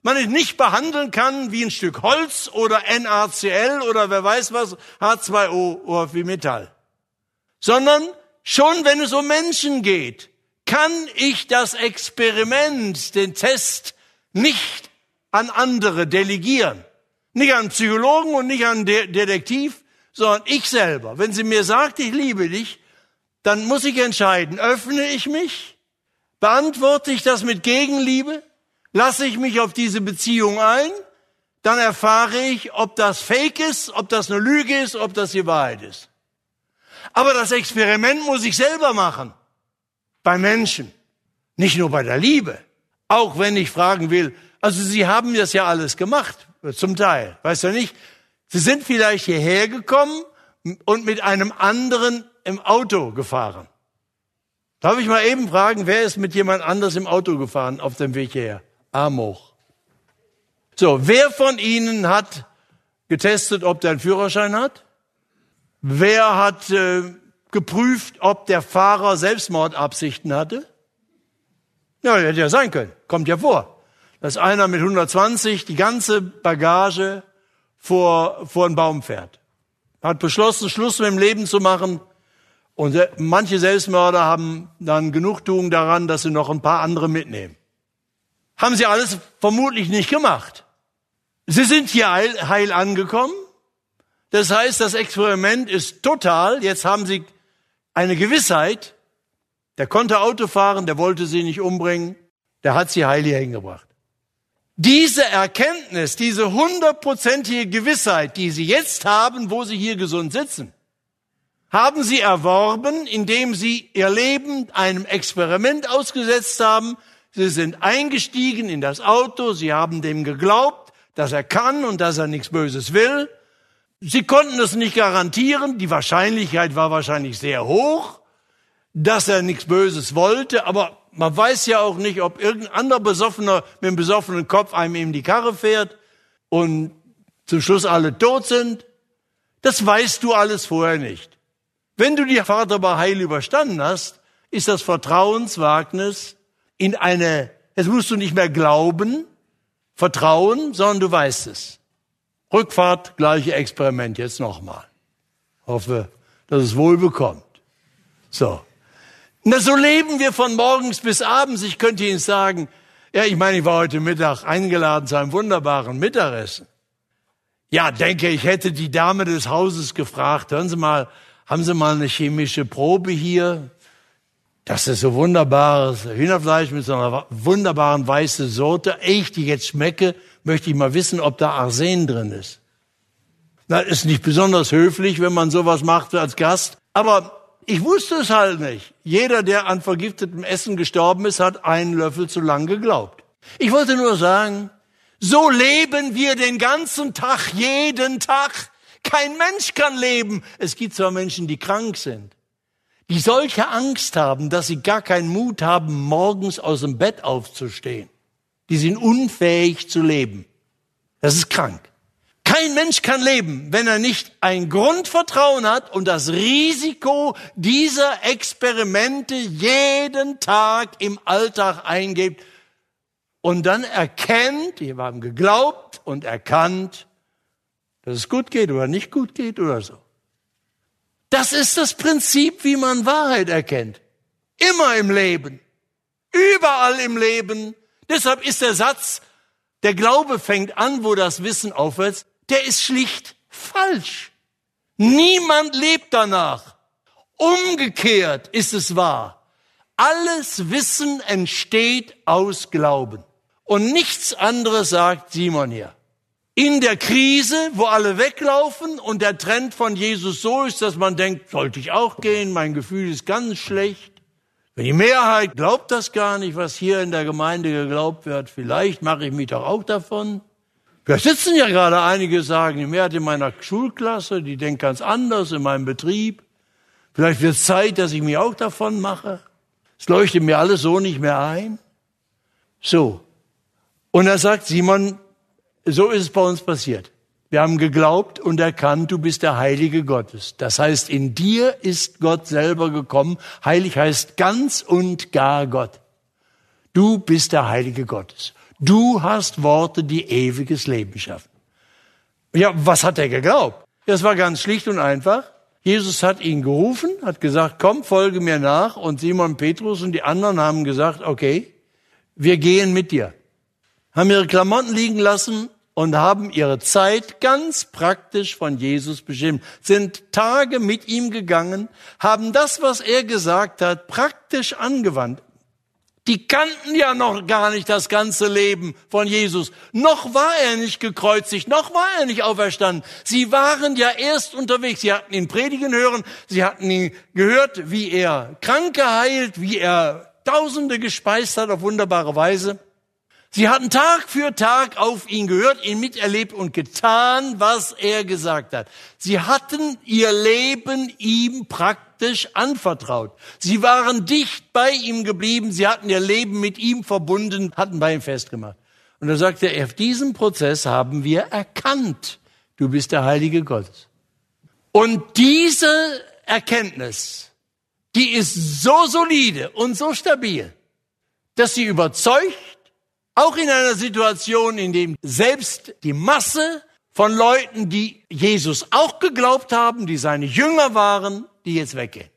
man es nicht behandeln kann wie ein Stück Holz oder NaCl oder wer weiß was, H2O oder wie Metall. Sondern schon wenn es um Menschen geht, kann ich das Experiment, den Test nicht an andere delegieren. Nicht an Psychologen und nicht an De Detektiv, sondern ich selber. Wenn sie mir sagt, ich liebe dich, dann muss ich entscheiden, öffne ich mich, beantworte ich das mit Gegenliebe, lasse ich mich auf diese Beziehung ein, dann erfahre ich, ob das Fake ist, ob das eine Lüge ist, ob das die Wahrheit ist. Aber das Experiment muss ich selber machen. Bei Menschen. Nicht nur bei der Liebe. Auch wenn ich fragen will, also Sie haben das ja alles gemacht, zum Teil. Weißt du nicht? Sie sind vielleicht hierher gekommen und mit einem anderen im Auto gefahren. Darf ich mal eben fragen, wer ist mit jemand anders im Auto gefahren auf dem Weg hierher? Arm hoch. So, wer von Ihnen hat getestet, ob der einen Führerschein hat? Wer hat äh, geprüft, ob der Fahrer Selbstmordabsichten hatte? Ja, hätte ja sein können. Kommt ja vor. Dass einer mit 120 die ganze Bagage vor, vor einen Baum fährt. Hat beschlossen, Schluss mit dem Leben zu machen. Und manche Selbstmörder haben dann Genugtuung daran, dass sie noch ein paar andere mitnehmen. Haben sie alles vermutlich nicht gemacht. Sie sind hier heil, heil angekommen. Das heißt, das Experiment ist total. Jetzt haben sie eine Gewissheit. Der konnte Auto fahren, der wollte sie nicht umbringen. Der hat sie heil hier hingebracht. Diese Erkenntnis, diese hundertprozentige Gewissheit, die Sie jetzt haben, wo Sie hier gesund sitzen, haben Sie erworben, indem Sie Ihr Leben einem Experiment ausgesetzt haben. Sie sind eingestiegen in das Auto, Sie haben dem geglaubt, dass er kann und dass er nichts Böses will. Sie konnten es nicht garantieren, die Wahrscheinlichkeit war wahrscheinlich sehr hoch, dass er nichts Böses wollte, aber man weiß ja auch nicht, ob irgendein anderer Besoffener mit einem besoffenen Kopf einem in die Karre fährt und zum Schluss alle tot sind. Das weißt du alles vorher nicht. Wenn du die Fahrt aber heil überstanden hast, ist das Vertrauenswagnis in eine, jetzt musst du nicht mehr glauben, vertrauen, sondern du weißt es. Rückfahrt, gleiche Experiment, jetzt nochmal. Hoffe, dass es wohl bekommt. So. Na, so leben wir von morgens bis abends. Ich könnte Ihnen sagen, ja, ich meine, ich war heute Mittag eingeladen zu einem wunderbaren Mittagessen. Ja, denke, ich hätte die Dame des Hauses gefragt, hören Sie mal, haben Sie mal eine chemische Probe hier? Das ist so wunderbares Hühnerfleisch mit so einer wunderbaren weißen Sorte. Ich, die jetzt schmecke, möchte ich mal wissen, ob da Arsen drin ist. Das ist nicht besonders höflich, wenn man sowas macht als Gast. Aber ich wusste es halt nicht. Jeder, der an vergiftetem Essen gestorben ist, hat einen Löffel zu lang geglaubt. Ich wollte nur sagen, so leben wir den ganzen Tag, jeden Tag. Kein Mensch kann leben. Es gibt zwar Menschen, die krank sind, die solche Angst haben, dass sie gar keinen Mut haben, morgens aus dem Bett aufzustehen. Die sind unfähig zu leben. Das ist krank. Kein Mensch kann leben, wenn er nicht ein Grundvertrauen hat und das Risiko dieser Experimente jeden Tag im Alltag eingeht und dann erkennt, wir haben geglaubt und erkannt, dass es gut geht oder nicht gut geht oder so. Das ist das Prinzip, wie man Wahrheit erkennt. Immer im Leben. Überall im Leben. Deshalb ist der Satz, der Glaube fängt an, wo das Wissen aufhört, der ist schlicht falsch. Niemand lebt danach. Umgekehrt ist es wahr. Alles Wissen entsteht aus Glauben. Und nichts anderes sagt Simon hier. In der Krise, wo alle weglaufen und der Trend von Jesus so ist, dass man denkt, sollte ich auch gehen, mein Gefühl ist ganz schlecht. Wenn die Mehrheit glaubt das gar nicht, was hier in der Gemeinde geglaubt wird, vielleicht mache ich mich doch auch davon. Wir sitzen ja gerade einige sagen, die Mehrheit in meiner Schulklasse, die denkt ganz anders in meinem Betrieb. Vielleicht wird es Zeit, dass ich mich auch davon mache. Es leuchtet mir alles so nicht mehr ein. So. Und er sagt, Simon, so ist es bei uns passiert. Wir haben geglaubt und erkannt, du bist der Heilige Gottes. Das heißt, in dir ist Gott selber gekommen. Heilig heißt ganz und gar Gott. Du bist der Heilige Gottes. Du hast Worte, die ewiges Leben schaffen. Ja, was hat er geglaubt? Das war ganz schlicht und einfach. Jesus hat ihn gerufen, hat gesagt, komm, folge mir nach. Und Simon Petrus und die anderen haben gesagt, okay, wir gehen mit dir. Haben ihre Klamotten liegen lassen und haben ihre Zeit ganz praktisch von Jesus bestimmt, sind Tage mit ihm gegangen, haben das, was er gesagt hat, praktisch angewandt. Die kannten ja noch gar nicht das ganze Leben von Jesus. Noch war er nicht gekreuzigt, noch war er nicht auferstanden. Sie waren ja erst unterwegs. Sie hatten ihn predigen hören, sie hatten ihn gehört, wie er Kranke heilt, wie er Tausende gespeist hat auf wunderbare Weise. Sie hatten Tag für Tag auf ihn gehört, ihn miterlebt und getan, was er gesagt hat. Sie hatten ihr Leben ihm praktisch anvertraut. Sie waren dicht bei ihm geblieben, sie hatten ihr Leben mit ihm verbunden, hatten bei ihm festgemacht. Und er sagte, auf diesem Prozess haben wir erkannt, du bist der Heilige Gottes. Und diese Erkenntnis, die ist so solide und so stabil, dass sie überzeugt, auch in einer Situation, in dem selbst die Masse von Leuten, die Jesus auch geglaubt haben, die seine Jünger waren, die jetzt weggehen.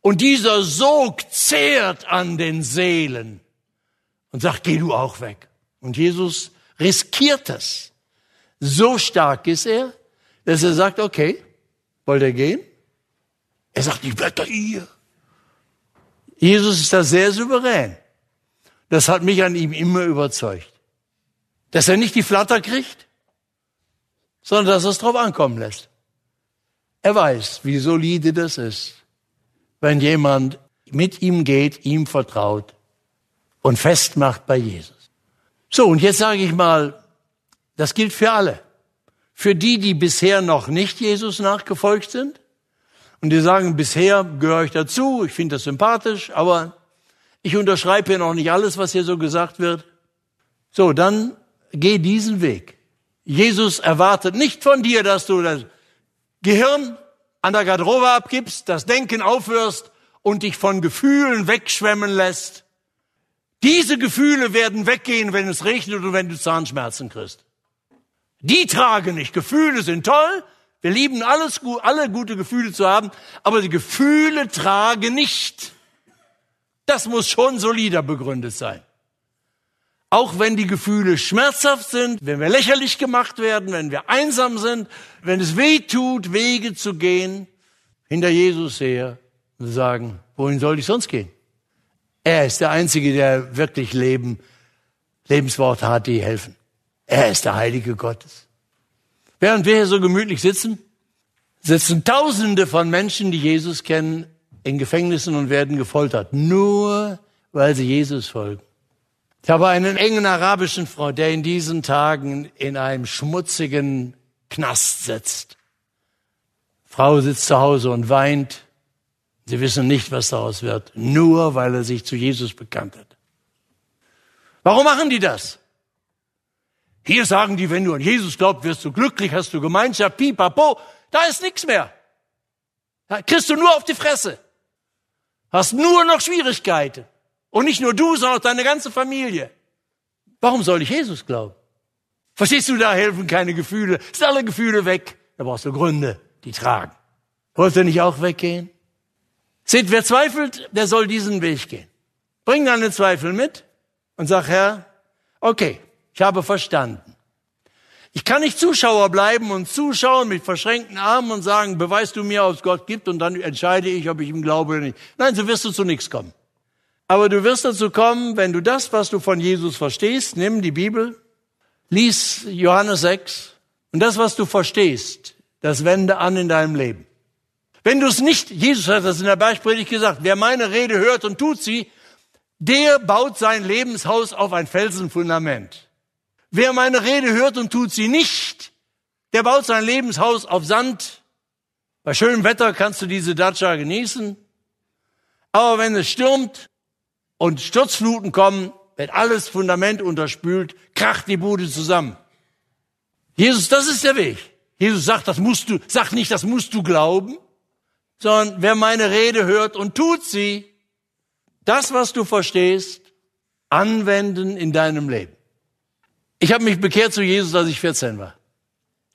Und dieser Sog zehrt an den Seelen und sagt, geh du auch weg. Und Jesus riskiert es. So stark ist er, dass er sagt, okay, wollt ihr gehen? Er sagt, ich bleib da hier. Jesus ist da sehr souverän. Das hat mich an ihm immer überzeugt. Dass er nicht die Flatter kriegt, sondern dass er es drauf ankommen lässt. Er weiß, wie solide das ist, wenn jemand mit ihm geht, ihm vertraut und festmacht bei Jesus. So, und jetzt sage ich mal, das gilt für alle. Für die, die bisher noch nicht Jesus nachgefolgt sind und die sagen, bisher gehöre ich dazu, ich finde das sympathisch, aber ich unterschreibe hier noch nicht alles, was hier so gesagt wird. So, dann geh diesen Weg. Jesus erwartet nicht von dir, dass du das Gehirn an der Garderobe abgibst, das Denken aufhörst und dich von Gefühlen wegschwemmen lässt. Diese Gefühle werden weggehen, wenn es regnet und wenn du Zahnschmerzen kriegst. Die tragen nicht. Gefühle sind toll. Wir lieben alles, alle gute Gefühle zu haben, aber die Gefühle tragen nicht. Das muss schon solider begründet sein. Auch wenn die Gefühle schmerzhaft sind, wenn wir lächerlich gemacht werden, wenn wir einsam sind, wenn es weh tut, Wege zu gehen, hinter Jesus her und sagen, wohin soll ich sonst gehen? Er ist der Einzige, der wirklich Leben, Lebensworte hat, die helfen. Er ist der Heilige Gottes. Während wir hier so gemütlich sitzen, sitzen Tausende von Menschen, die Jesus kennen, in Gefängnissen und werden gefoltert, nur weil sie Jesus folgen. Ich habe einen engen arabischen Freund, der in diesen Tagen in einem schmutzigen Knast sitzt. Frau sitzt zu Hause und weint. Sie wissen nicht, was daraus wird, nur weil er sich zu Jesus bekannt hat. Warum machen die das? Hier sagen die, wenn du an Jesus glaubst, wirst du glücklich, hast du Gemeinschaft, pipapo. Da ist nichts mehr. Da kriegst du nur auf die Fresse. Hast nur noch Schwierigkeiten. Und nicht nur du, sondern auch deine ganze Familie. Warum soll ich Jesus glauben? Verstehst du, da helfen keine Gefühle. Sind alle Gefühle weg. Da brauchst du Gründe, die tragen. Wollt ihr nicht auch weggehen? Seht, wer zweifelt, der soll diesen Weg gehen. Bring deine Zweifel mit und sag, Herr, okay, ich habe verstanden. Ich kann nicht Zuschauer bleiben und zuschauen mit verschränkten Armen und sagen, beweist du mir, ob es Gott gibt und dann entscheide ich, ob ich ihm glaube oder nicht. Nein, so wirst du zu nichts kommen. Aber du wirst dazu kommen, wenn du das, was du von Jesus verstehst, nimm die Bibel, lies Johannes 6 und das, was du verstehst, das wende an in deinem Leben. Wenn du es nicht, Jesus hat das in der Bergpredigt gesagt, wer meine Rede hört und tut sie, der baut sein Lebenshaus auf ein Felsenfundament. Wer meine Rede hört und tut sie nicht, der baut sein Lebenshaus auf Sand. Bei schönem Wetter kannst du diese Datscha genießen. Aber wenn es stürmt, und Sturzfluten kommen, wird alles Fundament unterspült, kracht die Bude zusammen. Jesus, das ist der Weg. Jesus sagt, das musst du, sagt nicht, das musst du glauben, sondern wer meine Rede hört und tut sie, das, was du verstehst, anwenden in deinem Leben. Ich habe mich bekehrt zu Jesus, als ich 14 war.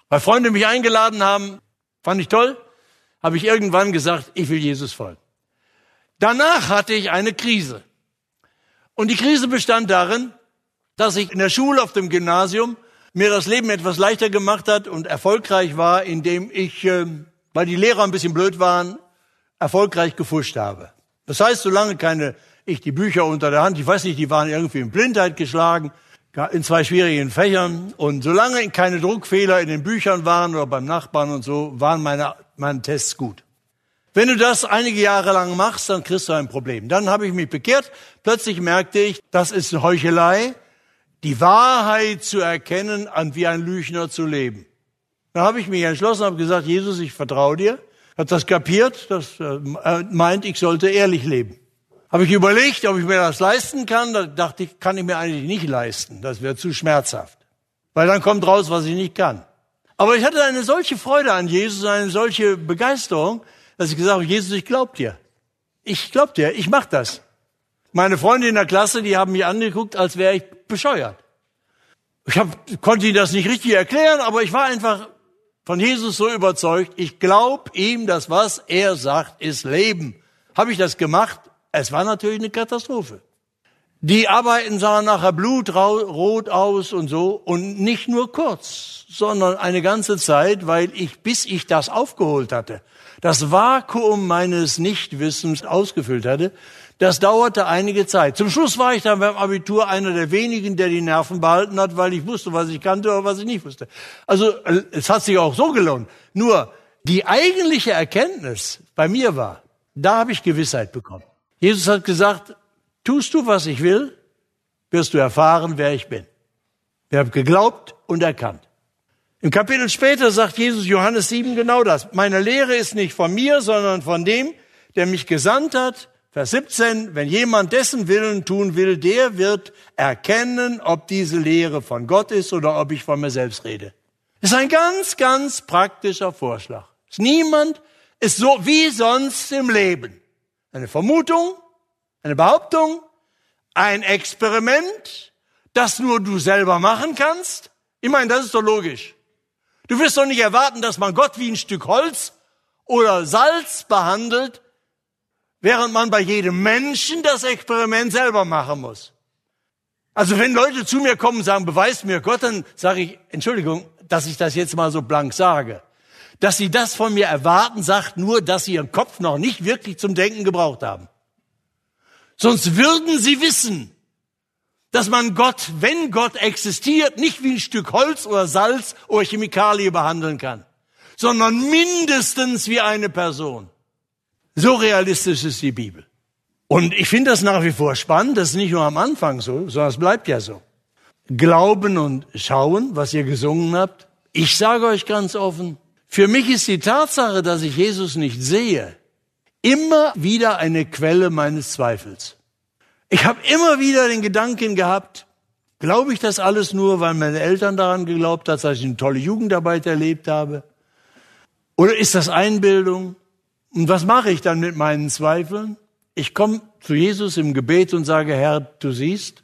Weil Freunde mich eingeladen haben, fand ich toll, habe ich irgendwann gesagt, ich will Jesus folgen. Danach hatte ich eine Krise. Und die Krise bestand darin, dass ich in der Schule auf dem Gymnasium mir das Leben etwas leichter gemacht hat und erfolgreich war, indem ich, äh, weil die Lehrer ein bisschen blöd waren, erfolgreich gefuscht habe. Das heißt, solange keine, ich die Bücher unter der Hand, ich weiß nicht, die waren irgendwie in Blindheit geschlagen, in zwei schwierigen Fächern, und solange keine Druckfehler in den Büchern waren oder beim Nachbarn und so, waren meine, meine Tests gut. Wenn du das einige Jahre lang machst, dann kriegst du ein Problem. Dann habe ich mich bekehrt. Plötzlich merkte ich, das ist eine Heuchelei, die Wahrheit zu erkennen und wie ein Lügner zu leben. Dann habe ich mich entschlossen, habe gesagt, Jesus, ich vertraue dir. Hat das kapiert, das äh, meint, ich sollte ehrlich leben. Habe ich überlegt, ob ich mir das leisten kann. Da dachte ich, kann ich mir eigentlich nicht leisten. Das wäre zu schmerzhaft. Weil dann kommt raus, was ich nicht kann. Aber ich hatte eine solche Freude an Jesus, eine solche Begeisterung, dass ich gesagt habe, Jesus, ich glaub dir. Ich glaub dir, ich mach das. Meine Freunde in der Klasse, die haben mich angeguckt, als wäre ich bescheuert. Ich hab, konnte ihnen das nicht richtig erklären, aber ich war einfach von Jesus so überzeugt, ich glaub ihm, dass was er sagt, ist Leben. Habe ich das gemacht? Es war natürlich eine Katastrophe. Die Arbeiten sahen nachher blutrot aus und so und nicht nur kurz, sondern eine ganze Zeit, weil ich, bis ich das aufgeholt hatte, das Vakuum meines Nichtwissens ausgefüllt hatte, Das dauerte einige Zeit. Zum Schluss war ich dann beim Abitur einer der wenigen, der die Nerven behalten hat, weil ich wusste, was ich kannte oder was ich nicht wusste. Also es hat sich auch so gelohnt. Nur die eigentliche Erkenntnis bei mir war, da habe ich Gewissheit bekommen. Jesus hat gesagt, tust du, was ich will, wirst du erfahren, wer ich bin. Wir haben geglaubt und erkannt. Im Kapitel später sagt Jesus Johannes 7 genau das. Meine Lehre ist nicht von mir, sondern von dem, der mich gesandt hat. Vers 17, wenn jemand dessen Willen tun will, der wird erkennen, ob diese Lehre von Gott ist oder ob ich von mir selbst rede. Das ist ein ganz, ganz praktischer Vorschlag. Niemand ist so wie sonst im Leben. Eine Vermutung, eine Behauptung, ein Experiment, das nur du selber machen kannst. Ich meine, das ist doch logisch. Du wirst doch nicht erwarten, dass man Gott wie ein Stück Holz oder Salz behandelt, während man bei jedem Menschen das Experiment selber machen muss. Also wenn Leute zu mir kommen und sagen, beweist mir Gott, dann sage ich, Entschuldigung, dass ich das jetzt mal so blank sage. Dass sie das von mir erwarten, sagt nur, dass sie ihren Kopf noch nicht wirklich zum Denken gebraucht haben. Sonst würden sie wissen, dass man Gott, wenn Gott existiert, nicht wie ein Stück Holz oder Salz oder Chemikalie behandeln kann, sondern mindestens wie eine Person. So realistisch ist die Bibel. Und ich finde das nach wie vor spannend. Das ist nicht nur am Anfang so, sondern es bleibt ja so. Glauben und schauen, was ihr gesungen habt. Ich sage euch ganz offen, für mich ist die Tatsache, dass ich Jesus nicht sehe, immer wieder eine Quelle meines Zweifels. Ich habe immer wieder den Gedanken gehabt, glaube ich das alles nur, weil meine Eltern daran geglaubt haben, dass ich eine tolle Jugendarbeit erlebt habe? Oder ist das Einbildung? Und was mache ich dann mit meinen Zweifeln? Ich komme zu Jesus im Gebet und sage, Herr, du siehst,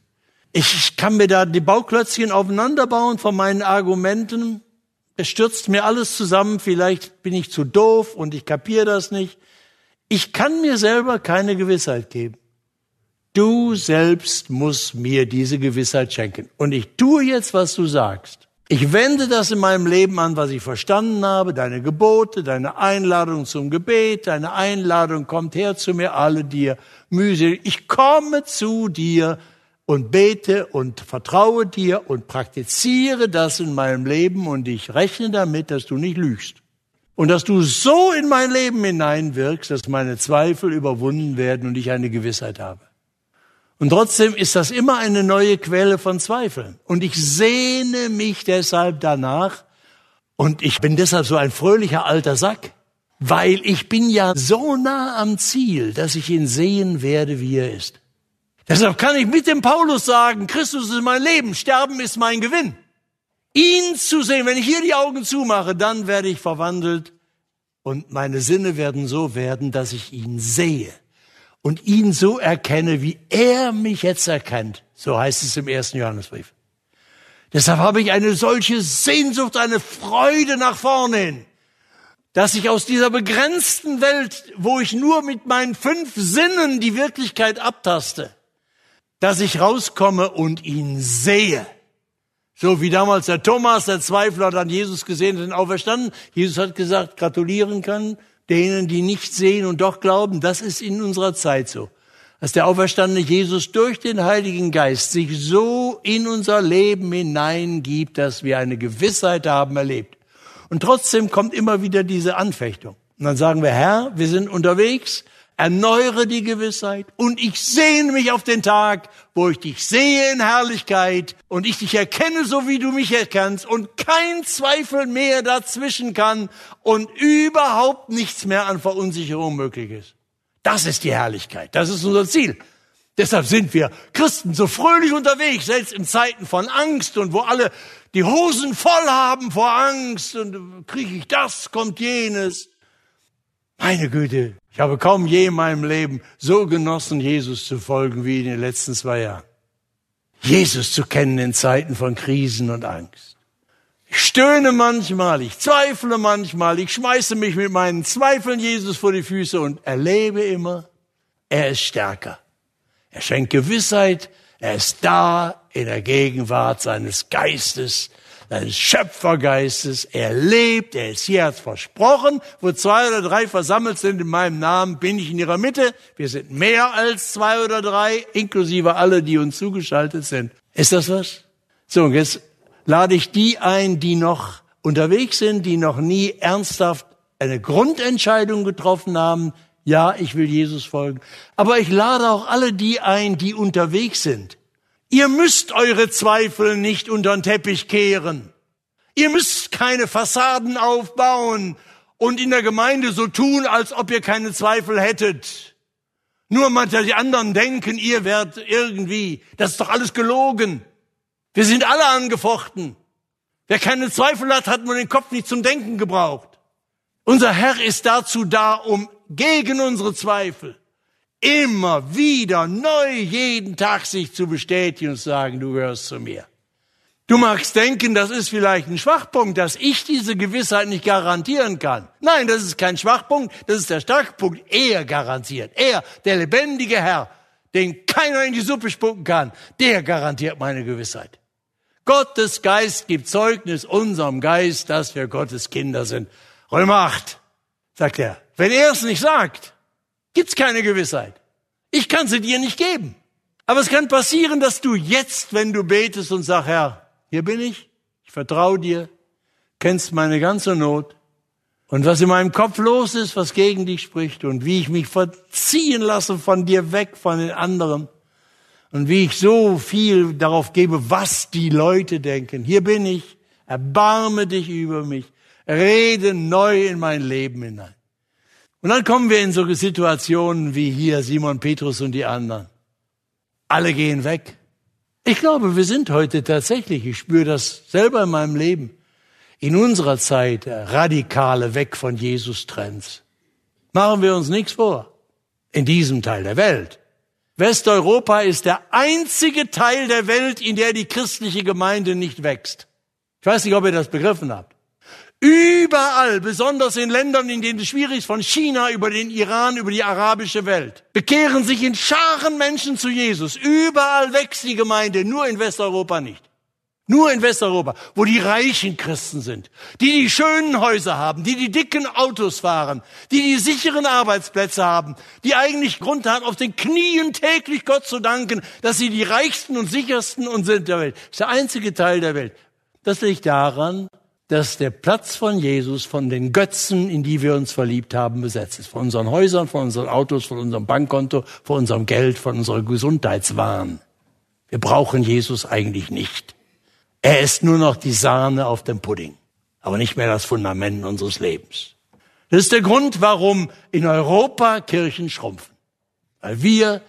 ich kann mir da die Bauklötzchen aufeinander bauen von meinen Argumenten. Es stürzt mir alles zusammen. Vielleicht bin ich zu doof und ich kapiere das nicht. Ich kann mir selber keine Gewissheit geben. Du selbst musst mir diese Gewissheit schenken. Und ich tue jetzt, was du sagst. Ich wende das in meinem Leben an, was ich verstanden habe, deine Gebote, deine Einladung zum Gebet, deine Einladung kommt her zu mir alle dir mühselig. Ich komme zu dir und bete und vertraue dir und praktiziere das in meinem Leben und ich rechne damit, dass du nicht lügst. Und dass du so in mein Leben hineinwirkst, dass meine Zweifel überwunden werden und ich eine Gewissheit habe. Und trotzdem ist das immer eine neue Quelle von Zweifeln. Und ich sehne mich deshalb danach. Und ich bin deshalb so ein fröhlicher alter Sack, weil ich bin ja so nah am Ziel, dass ich ihn sehen werde, wie er ist. Deshalb kann ich mit dem Paulus sagen, Christus ist mein Leben, Sterben ist mein Gewinn. Ihn zu sehen, wenn ich hier die Augen zumache, dann werde ich verwandelt und meine Sinne werden so werden, dass ich ihn sehe und ihn so erkenne, wie er mich jetzt erkennt. So heißt es im ersten Johannesbrief. Deshalb habe ich eine solche Sehnsucht, eine Freude nach vorne hin, dass ich aus dieser begrenzten Welt, wo ich nur mit meinen fünf Sinnen die Wirklichkeit abtaste, dass ich rauskomme und ihn sehe. So wie damals der Thomas, der Zweifler, dann Jesus gesehen hat und auferstanden. Jesus hat gesagt, gratulieren kann, denen, die nicht sehen und doch glauben. Das ist in unserer Zeit so. Dass der auferstandene Jesus durch den Heiligen Geist sich so in unser Leben hineingibt, dass wir eine Gewissheit haben erlebt. Und trotzdem kommt immer wieder diese Anfechtung. Und dann sagen wir, Herr, wir sind unterwegs, erneuere die Gewissheit und ich sehne mich auf den Tag, wo ich dich sehe in Herrlichkeit und ich dich erkenne, so wie du mich erkennst und kein Zweifel mehr dazwischen kann und überhaupt nichts mehr an Verunsicherung möglich ist. Das ist die Herrlichkeit. Das ist unser Ziel. Deshalb sind wir Christen so fröhlich unterwegs, selbst in Zeiten von Angst und wo alle die Hosen voll haben vor Angst und kriege ich das, kommt jenes. Meine Güte, ich habe kaum je in meinem Leben so genossen, Jesus zu folgen wie in den letzten zwei Jahren. Jesus zu kennen in Zeiten von Krisen und Angst. Ich stöhne manchmal, ich zweifle manchmal, ich schmeiße mich mit meinen Zweifeln Jesus vor die Füße und erlebe immer, er ist stärker. Er schenkt Gewissheit, er ist da in der Gegenwart seines Geistes, seines Schöpfergeistes. Er lebt, er ist hier, hat versprochen. Wo zwei oder drei versammelt sind in meinem Namen, bin ich in ihrer Mitte. Wir sind mehr als zwei oder drei, inklusive alle, die uns zugeschaltet sind. Ist das was? So, und jetzt lade ich die ein, die noch unterwegs sind, die noch nie ernsthaft eine Grundentscheidung getroffen haben. Ja, ich will Jesus folgen. Aber ich lade auch alle die ein, die unterwegs sind Ihr müsst eure Zweifel nicht unter den Teppich kehren. Ihr müsst keine Fassaden aufbauen und in der Gemeinde so tun, als ob ihr keine Zweifel hättet. Nur manche die anderen denken, ihr werdet irgendwie, das ist doch alles gelogen. Wir sind alle angefochten. Wer keine Zweifel hat, hat nur den Kopf nicht zum Denken gebraucht. Unser Herr ist dazu da, um gegen unsere Zweifel immer wieder neu jeden Tag sich zu bestätigen und zu sagen, du gehörst zu mir. Du magst denken, das ist vielleicht ein Schwachpunkt, dass ich diese Gewissheit nicht garantieren kann. Nein, das ist kein Schwachpunkt, das ist der Starkpunkt. Er garantiert. Er, der lebendige Herr, den keiner in die Suppe spucken kann, der garantiert meine Gewissheit. Gottes Geist gibt Zeugnis unserem Geist, dass wir Gottes Kinder sind. Römer 8, sagt er. Wenn er es nicht sagt, Gibt's keine Gewissheit. Ich kann sie dir nicht geben. Aber es kann passieren, dass du jetzt, wenn du betest und sagst, Herr, hier bin ich, ich vertraue dir, kennst meine ganze Not und was in meinem Kopf los ist, was gegen dich spricht und wie ich mich verziehen lasse von dir weg, von den anderen und wie ich so viel darauf gebe, was die Leute denken. Hier bin ich, erbarme dich über mich, rede neu in mein Leben hinein. Und dann kommen wir in so Situationen wie hier Simon Petrus und die anderen. Alle gehen weg. Ich glaube, wir sind heute tatsächlich, ich spüre das selber in meinem Leben, in unserer Zeit radikale Weg von Jesus Trends. Machen wir uns nichts vor. In diesem Teil der Welt. Westeuropa ist der einzige Teil der Welt, in der die christliche Gemeinde nicht wächst. Ich weiß nicht, ob ihr das begriffen habt. Überall, besonders in Ländern, in denen es schwierig ist, von China über den Iran, über die arabische Welt, bekehren sich in Scharen Menschen zu Jesus. Überall wächst die Gemeinde, nur in Westeuropa nicht. Nur in Westeuropa, wo die reichen Christen sind, die die schönen Häuser haben, die die dicken Autos fahren, die die sicheren Arbeitsplätze haben, die eigentlich Grund haben, auf den Knien täglich Gott zu danken, dass sie die reichsten und sichersten und sind der Welt. Das ist der einzige Teil der Welt. Das liegt daran, dass der Platz von Jesus von den Götzen, in die wir uns verliebt haben, besetzt ist. Von unseren Häusern, von unseren Autos, von unserem Bankkonto, von unserem Geld, von unserer Gesundheitswahn. Wir brauchen Jesus eigentlich nicht. Er ist nur noch die Sahne auf dem Pudding, aber nicht mehr das Fundament unseres Lebens. Das ist der Grund, warum in Europa Kirchen schrumpfen. Weil wir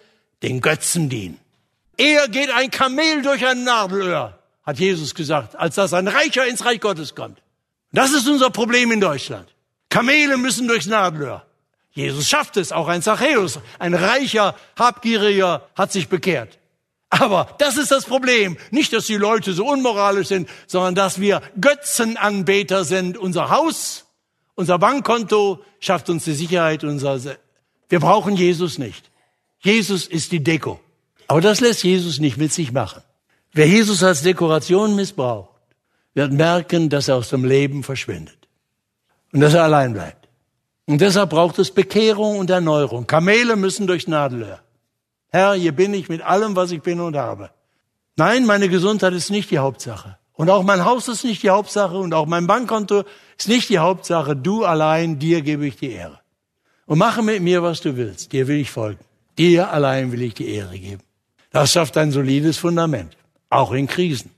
den Götzen dienen. Er geht ein Kamel durch ein Nadelöhr hat Jesus gesagt, als dass ein Reicher ins Reich Gottes kommt. Das ist unser Problem in Deutschland. Kamele müssen durchs Nadelöhr. Jesus schafft es, auch ein Zachäus, ein reicher, habgieriger, hat sich bekehrt. Aber das ist das Problem. Nicht, dass die Leute so unmoralisch sind, sondern dass wir Götzenanbeter sind. Unser Haus, unser Bankkonto schafft uns die Sicherheit. Unser wir brauchen Jesus nicht. Jesus ist die Deko. Aber das lässt Jesus nicht mit sich machen. Wer Jesus als Dekoration missbraucht, wird merken, dass er aus dem Leben verschwindet und dass er allein bleibt. Und deshalb braucht es Bekehrung und Erneuerung. Kamele müssen durchs Nadelöhr. Herr, hier bin ich mit allem, was ich bin und habe. Nein, meine Gesundheit ist nicht die Hauptsache. Und auch mein Haus ist nicht die Hauptsache und auch mein Bankkonto ist nicht die Hauptsache. Du allein, dir gebe ich die Ehre. Und mache mit mir, was du willst. Dir will ich folgen. Dir allein will ich die Ehre geben. Das schafft ein solides Fundament auch in Krisen,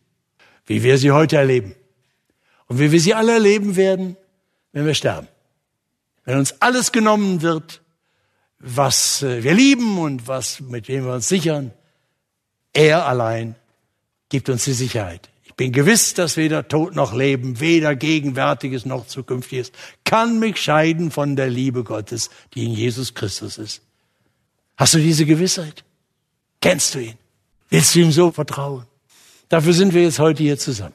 wie wir sie heute erleben und wie wir sie alle erleben werden, wenn wir sterben. Wenn uns alles genommen wird, was äh, wir lieben und was, mit dem wir uns sichern, er allein gibt uns die Sicherheit. Ich bin gewiss, dass weder Tod noch Leben, weder Gegenwärtiges noch Zukünftiges kann mich scheiden von der Liebe Gottes, die in Jesus Christus ist. Hast du diese Gewissheit? Kennst du ihn? Willst du ihm so vertrauen? Dafür sind wir jetzt heute hier zusammen.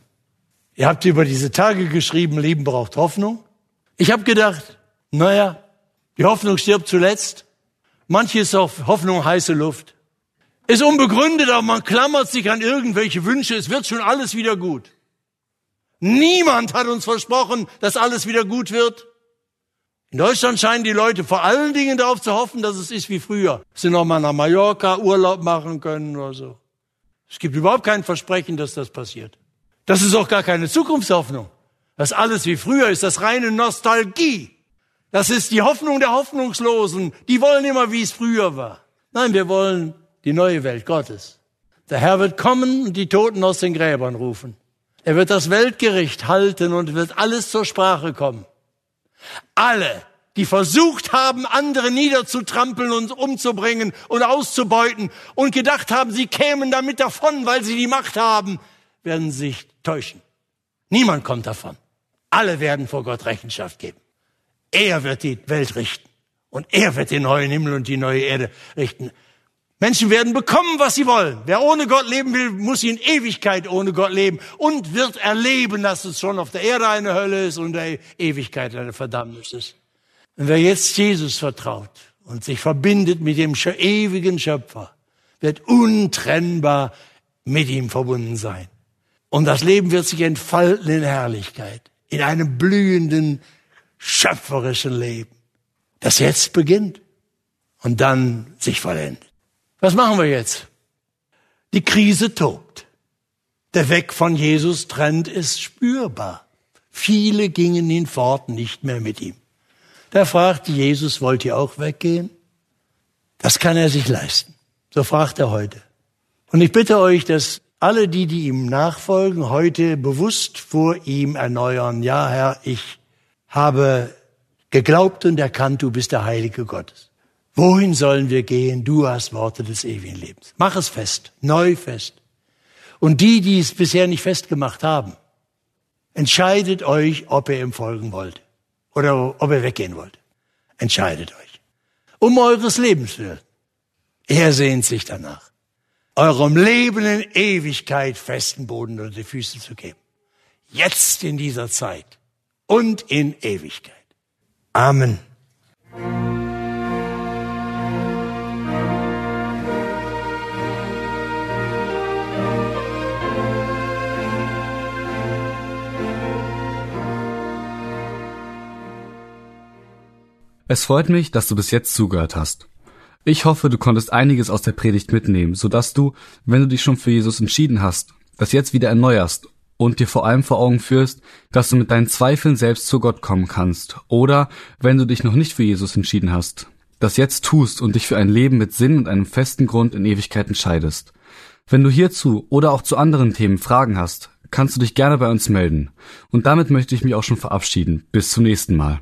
Ihr habt über diese Tage geschrieben, Leben braucht Hoffnung. Ich habe gedacht, naja, die Hoffnung stirbt zuletzt. Manches auf Hoffnung heiße Luft. Ist unbegründet, aber man klammert sich an irgendwelche Wünsche, es wird schon alles wieder gut. Niemand hat uns versprochen, dass alles wieder gut wird. In Deutschland scheinen die Leute vor allen Dingen darauf zu hoffen, dass es ist wie früher. Sie noch mal nach Mallorca Urlaub machen können oder so. Es gibt überhaupt kein Versprechen, dass das passiert. Das ist auch gar keine Zukunftshoffnung. Das alles wie früher ist das reine Nostalgie. Das ist die Hoffnung der Hoffnungslosen. Die wollen immer, wie es früher war. Nein, wir wollen die neue Welt Gottes. Der Herr wird kommen und die Toten aus den Gräbern rufen. Er wird das Weltgericht halten und wird alles zur Sprache kommen. Alle, die versucht haben, andere niederzutrampeln und umzubringen und auszubeuten und gedacht haben, sie kämen damit davon, weil sie die Macht haben, werden sich täuschen. Niemand kommt davon. Alle werden vor Gott Rechenschaft geben. Er wird die Welt richten und er wird den neuen Himmel und die neue Erde richten. Menschen werden bekommen, was sie wollen. Wer ohne Gott leben will, muss in Ewigkeit ohne Gott leben und wird erleben, dass es schon auf der Erde eine Hölle ist und der Ewigkeit eine Verdammnis ist. Und wer jetzt Jesus vertraut und sich verbindet mit dem ewigen Schöpfer, wird untrennbar mit ihm verbunden sein. Und das Leben wird sich entfalten in Herrlichkeit, in einem blühenden, schöpferischen Leben, das jetzt beginnt und dann sich vollendet. Was machen wir jetzt? Die Krise tobt. Der Weg von Jesus Trend ist spürbar. Viele gingen ihn fort nicht mehr mit ihm. Da fragte Jesus, wollt ihr auch weggehen? Das kann er sich leisten. So fragt er heute. Und ich bitte euch, dass alle die, die ihm nachfolgen, heute bewusst vor ihm erneuern. Ja, Herr, ich habe geglaubt und erkannt, du bist der Heilige Gottes. Wohin sollen wir gehen? Du hast Worte des ewigen Lebens. Mach es fest, neu fest. Und die, die es bisher nicht festgemacht haben, entscheidet euch, ob ihr ihm folgen wollt oder ob ihr weggehen wollt. Entscheidet euch. Um eures Lebens willen. Er sehnt sich danach, eurem Leben in Ewigkeit festen Boden unter die Füße zu geben. Jetzt in dieser Zeit und in Ewigkeit. Amen. Es freut mich, dass du bis jetzt zugehört hast. Ich hoffe, du konntest einiges aus der Predigt mitnehmen, sodass du, wenn du dich schon für Jesus entschieden hast, das jetzt wieder erneuerst und dir vor allem vor Augen führst, dass du mit deinen Zweifeln selbst zu Gott kommen kannst. Oder, wenn du dich noch nicht für Jesus entschieden hast, das jetzt tust und dich für ein Leben mit Sinn und einem festen Grund in Ewigkeit entscheidest. Wenn du hierzu oder auch zu anderen Themen Fragen hast, kannst du dich gerne bei uns melden. Und damit möchte ich mich auch schon verabschieden. Bis zum nächsten Mal.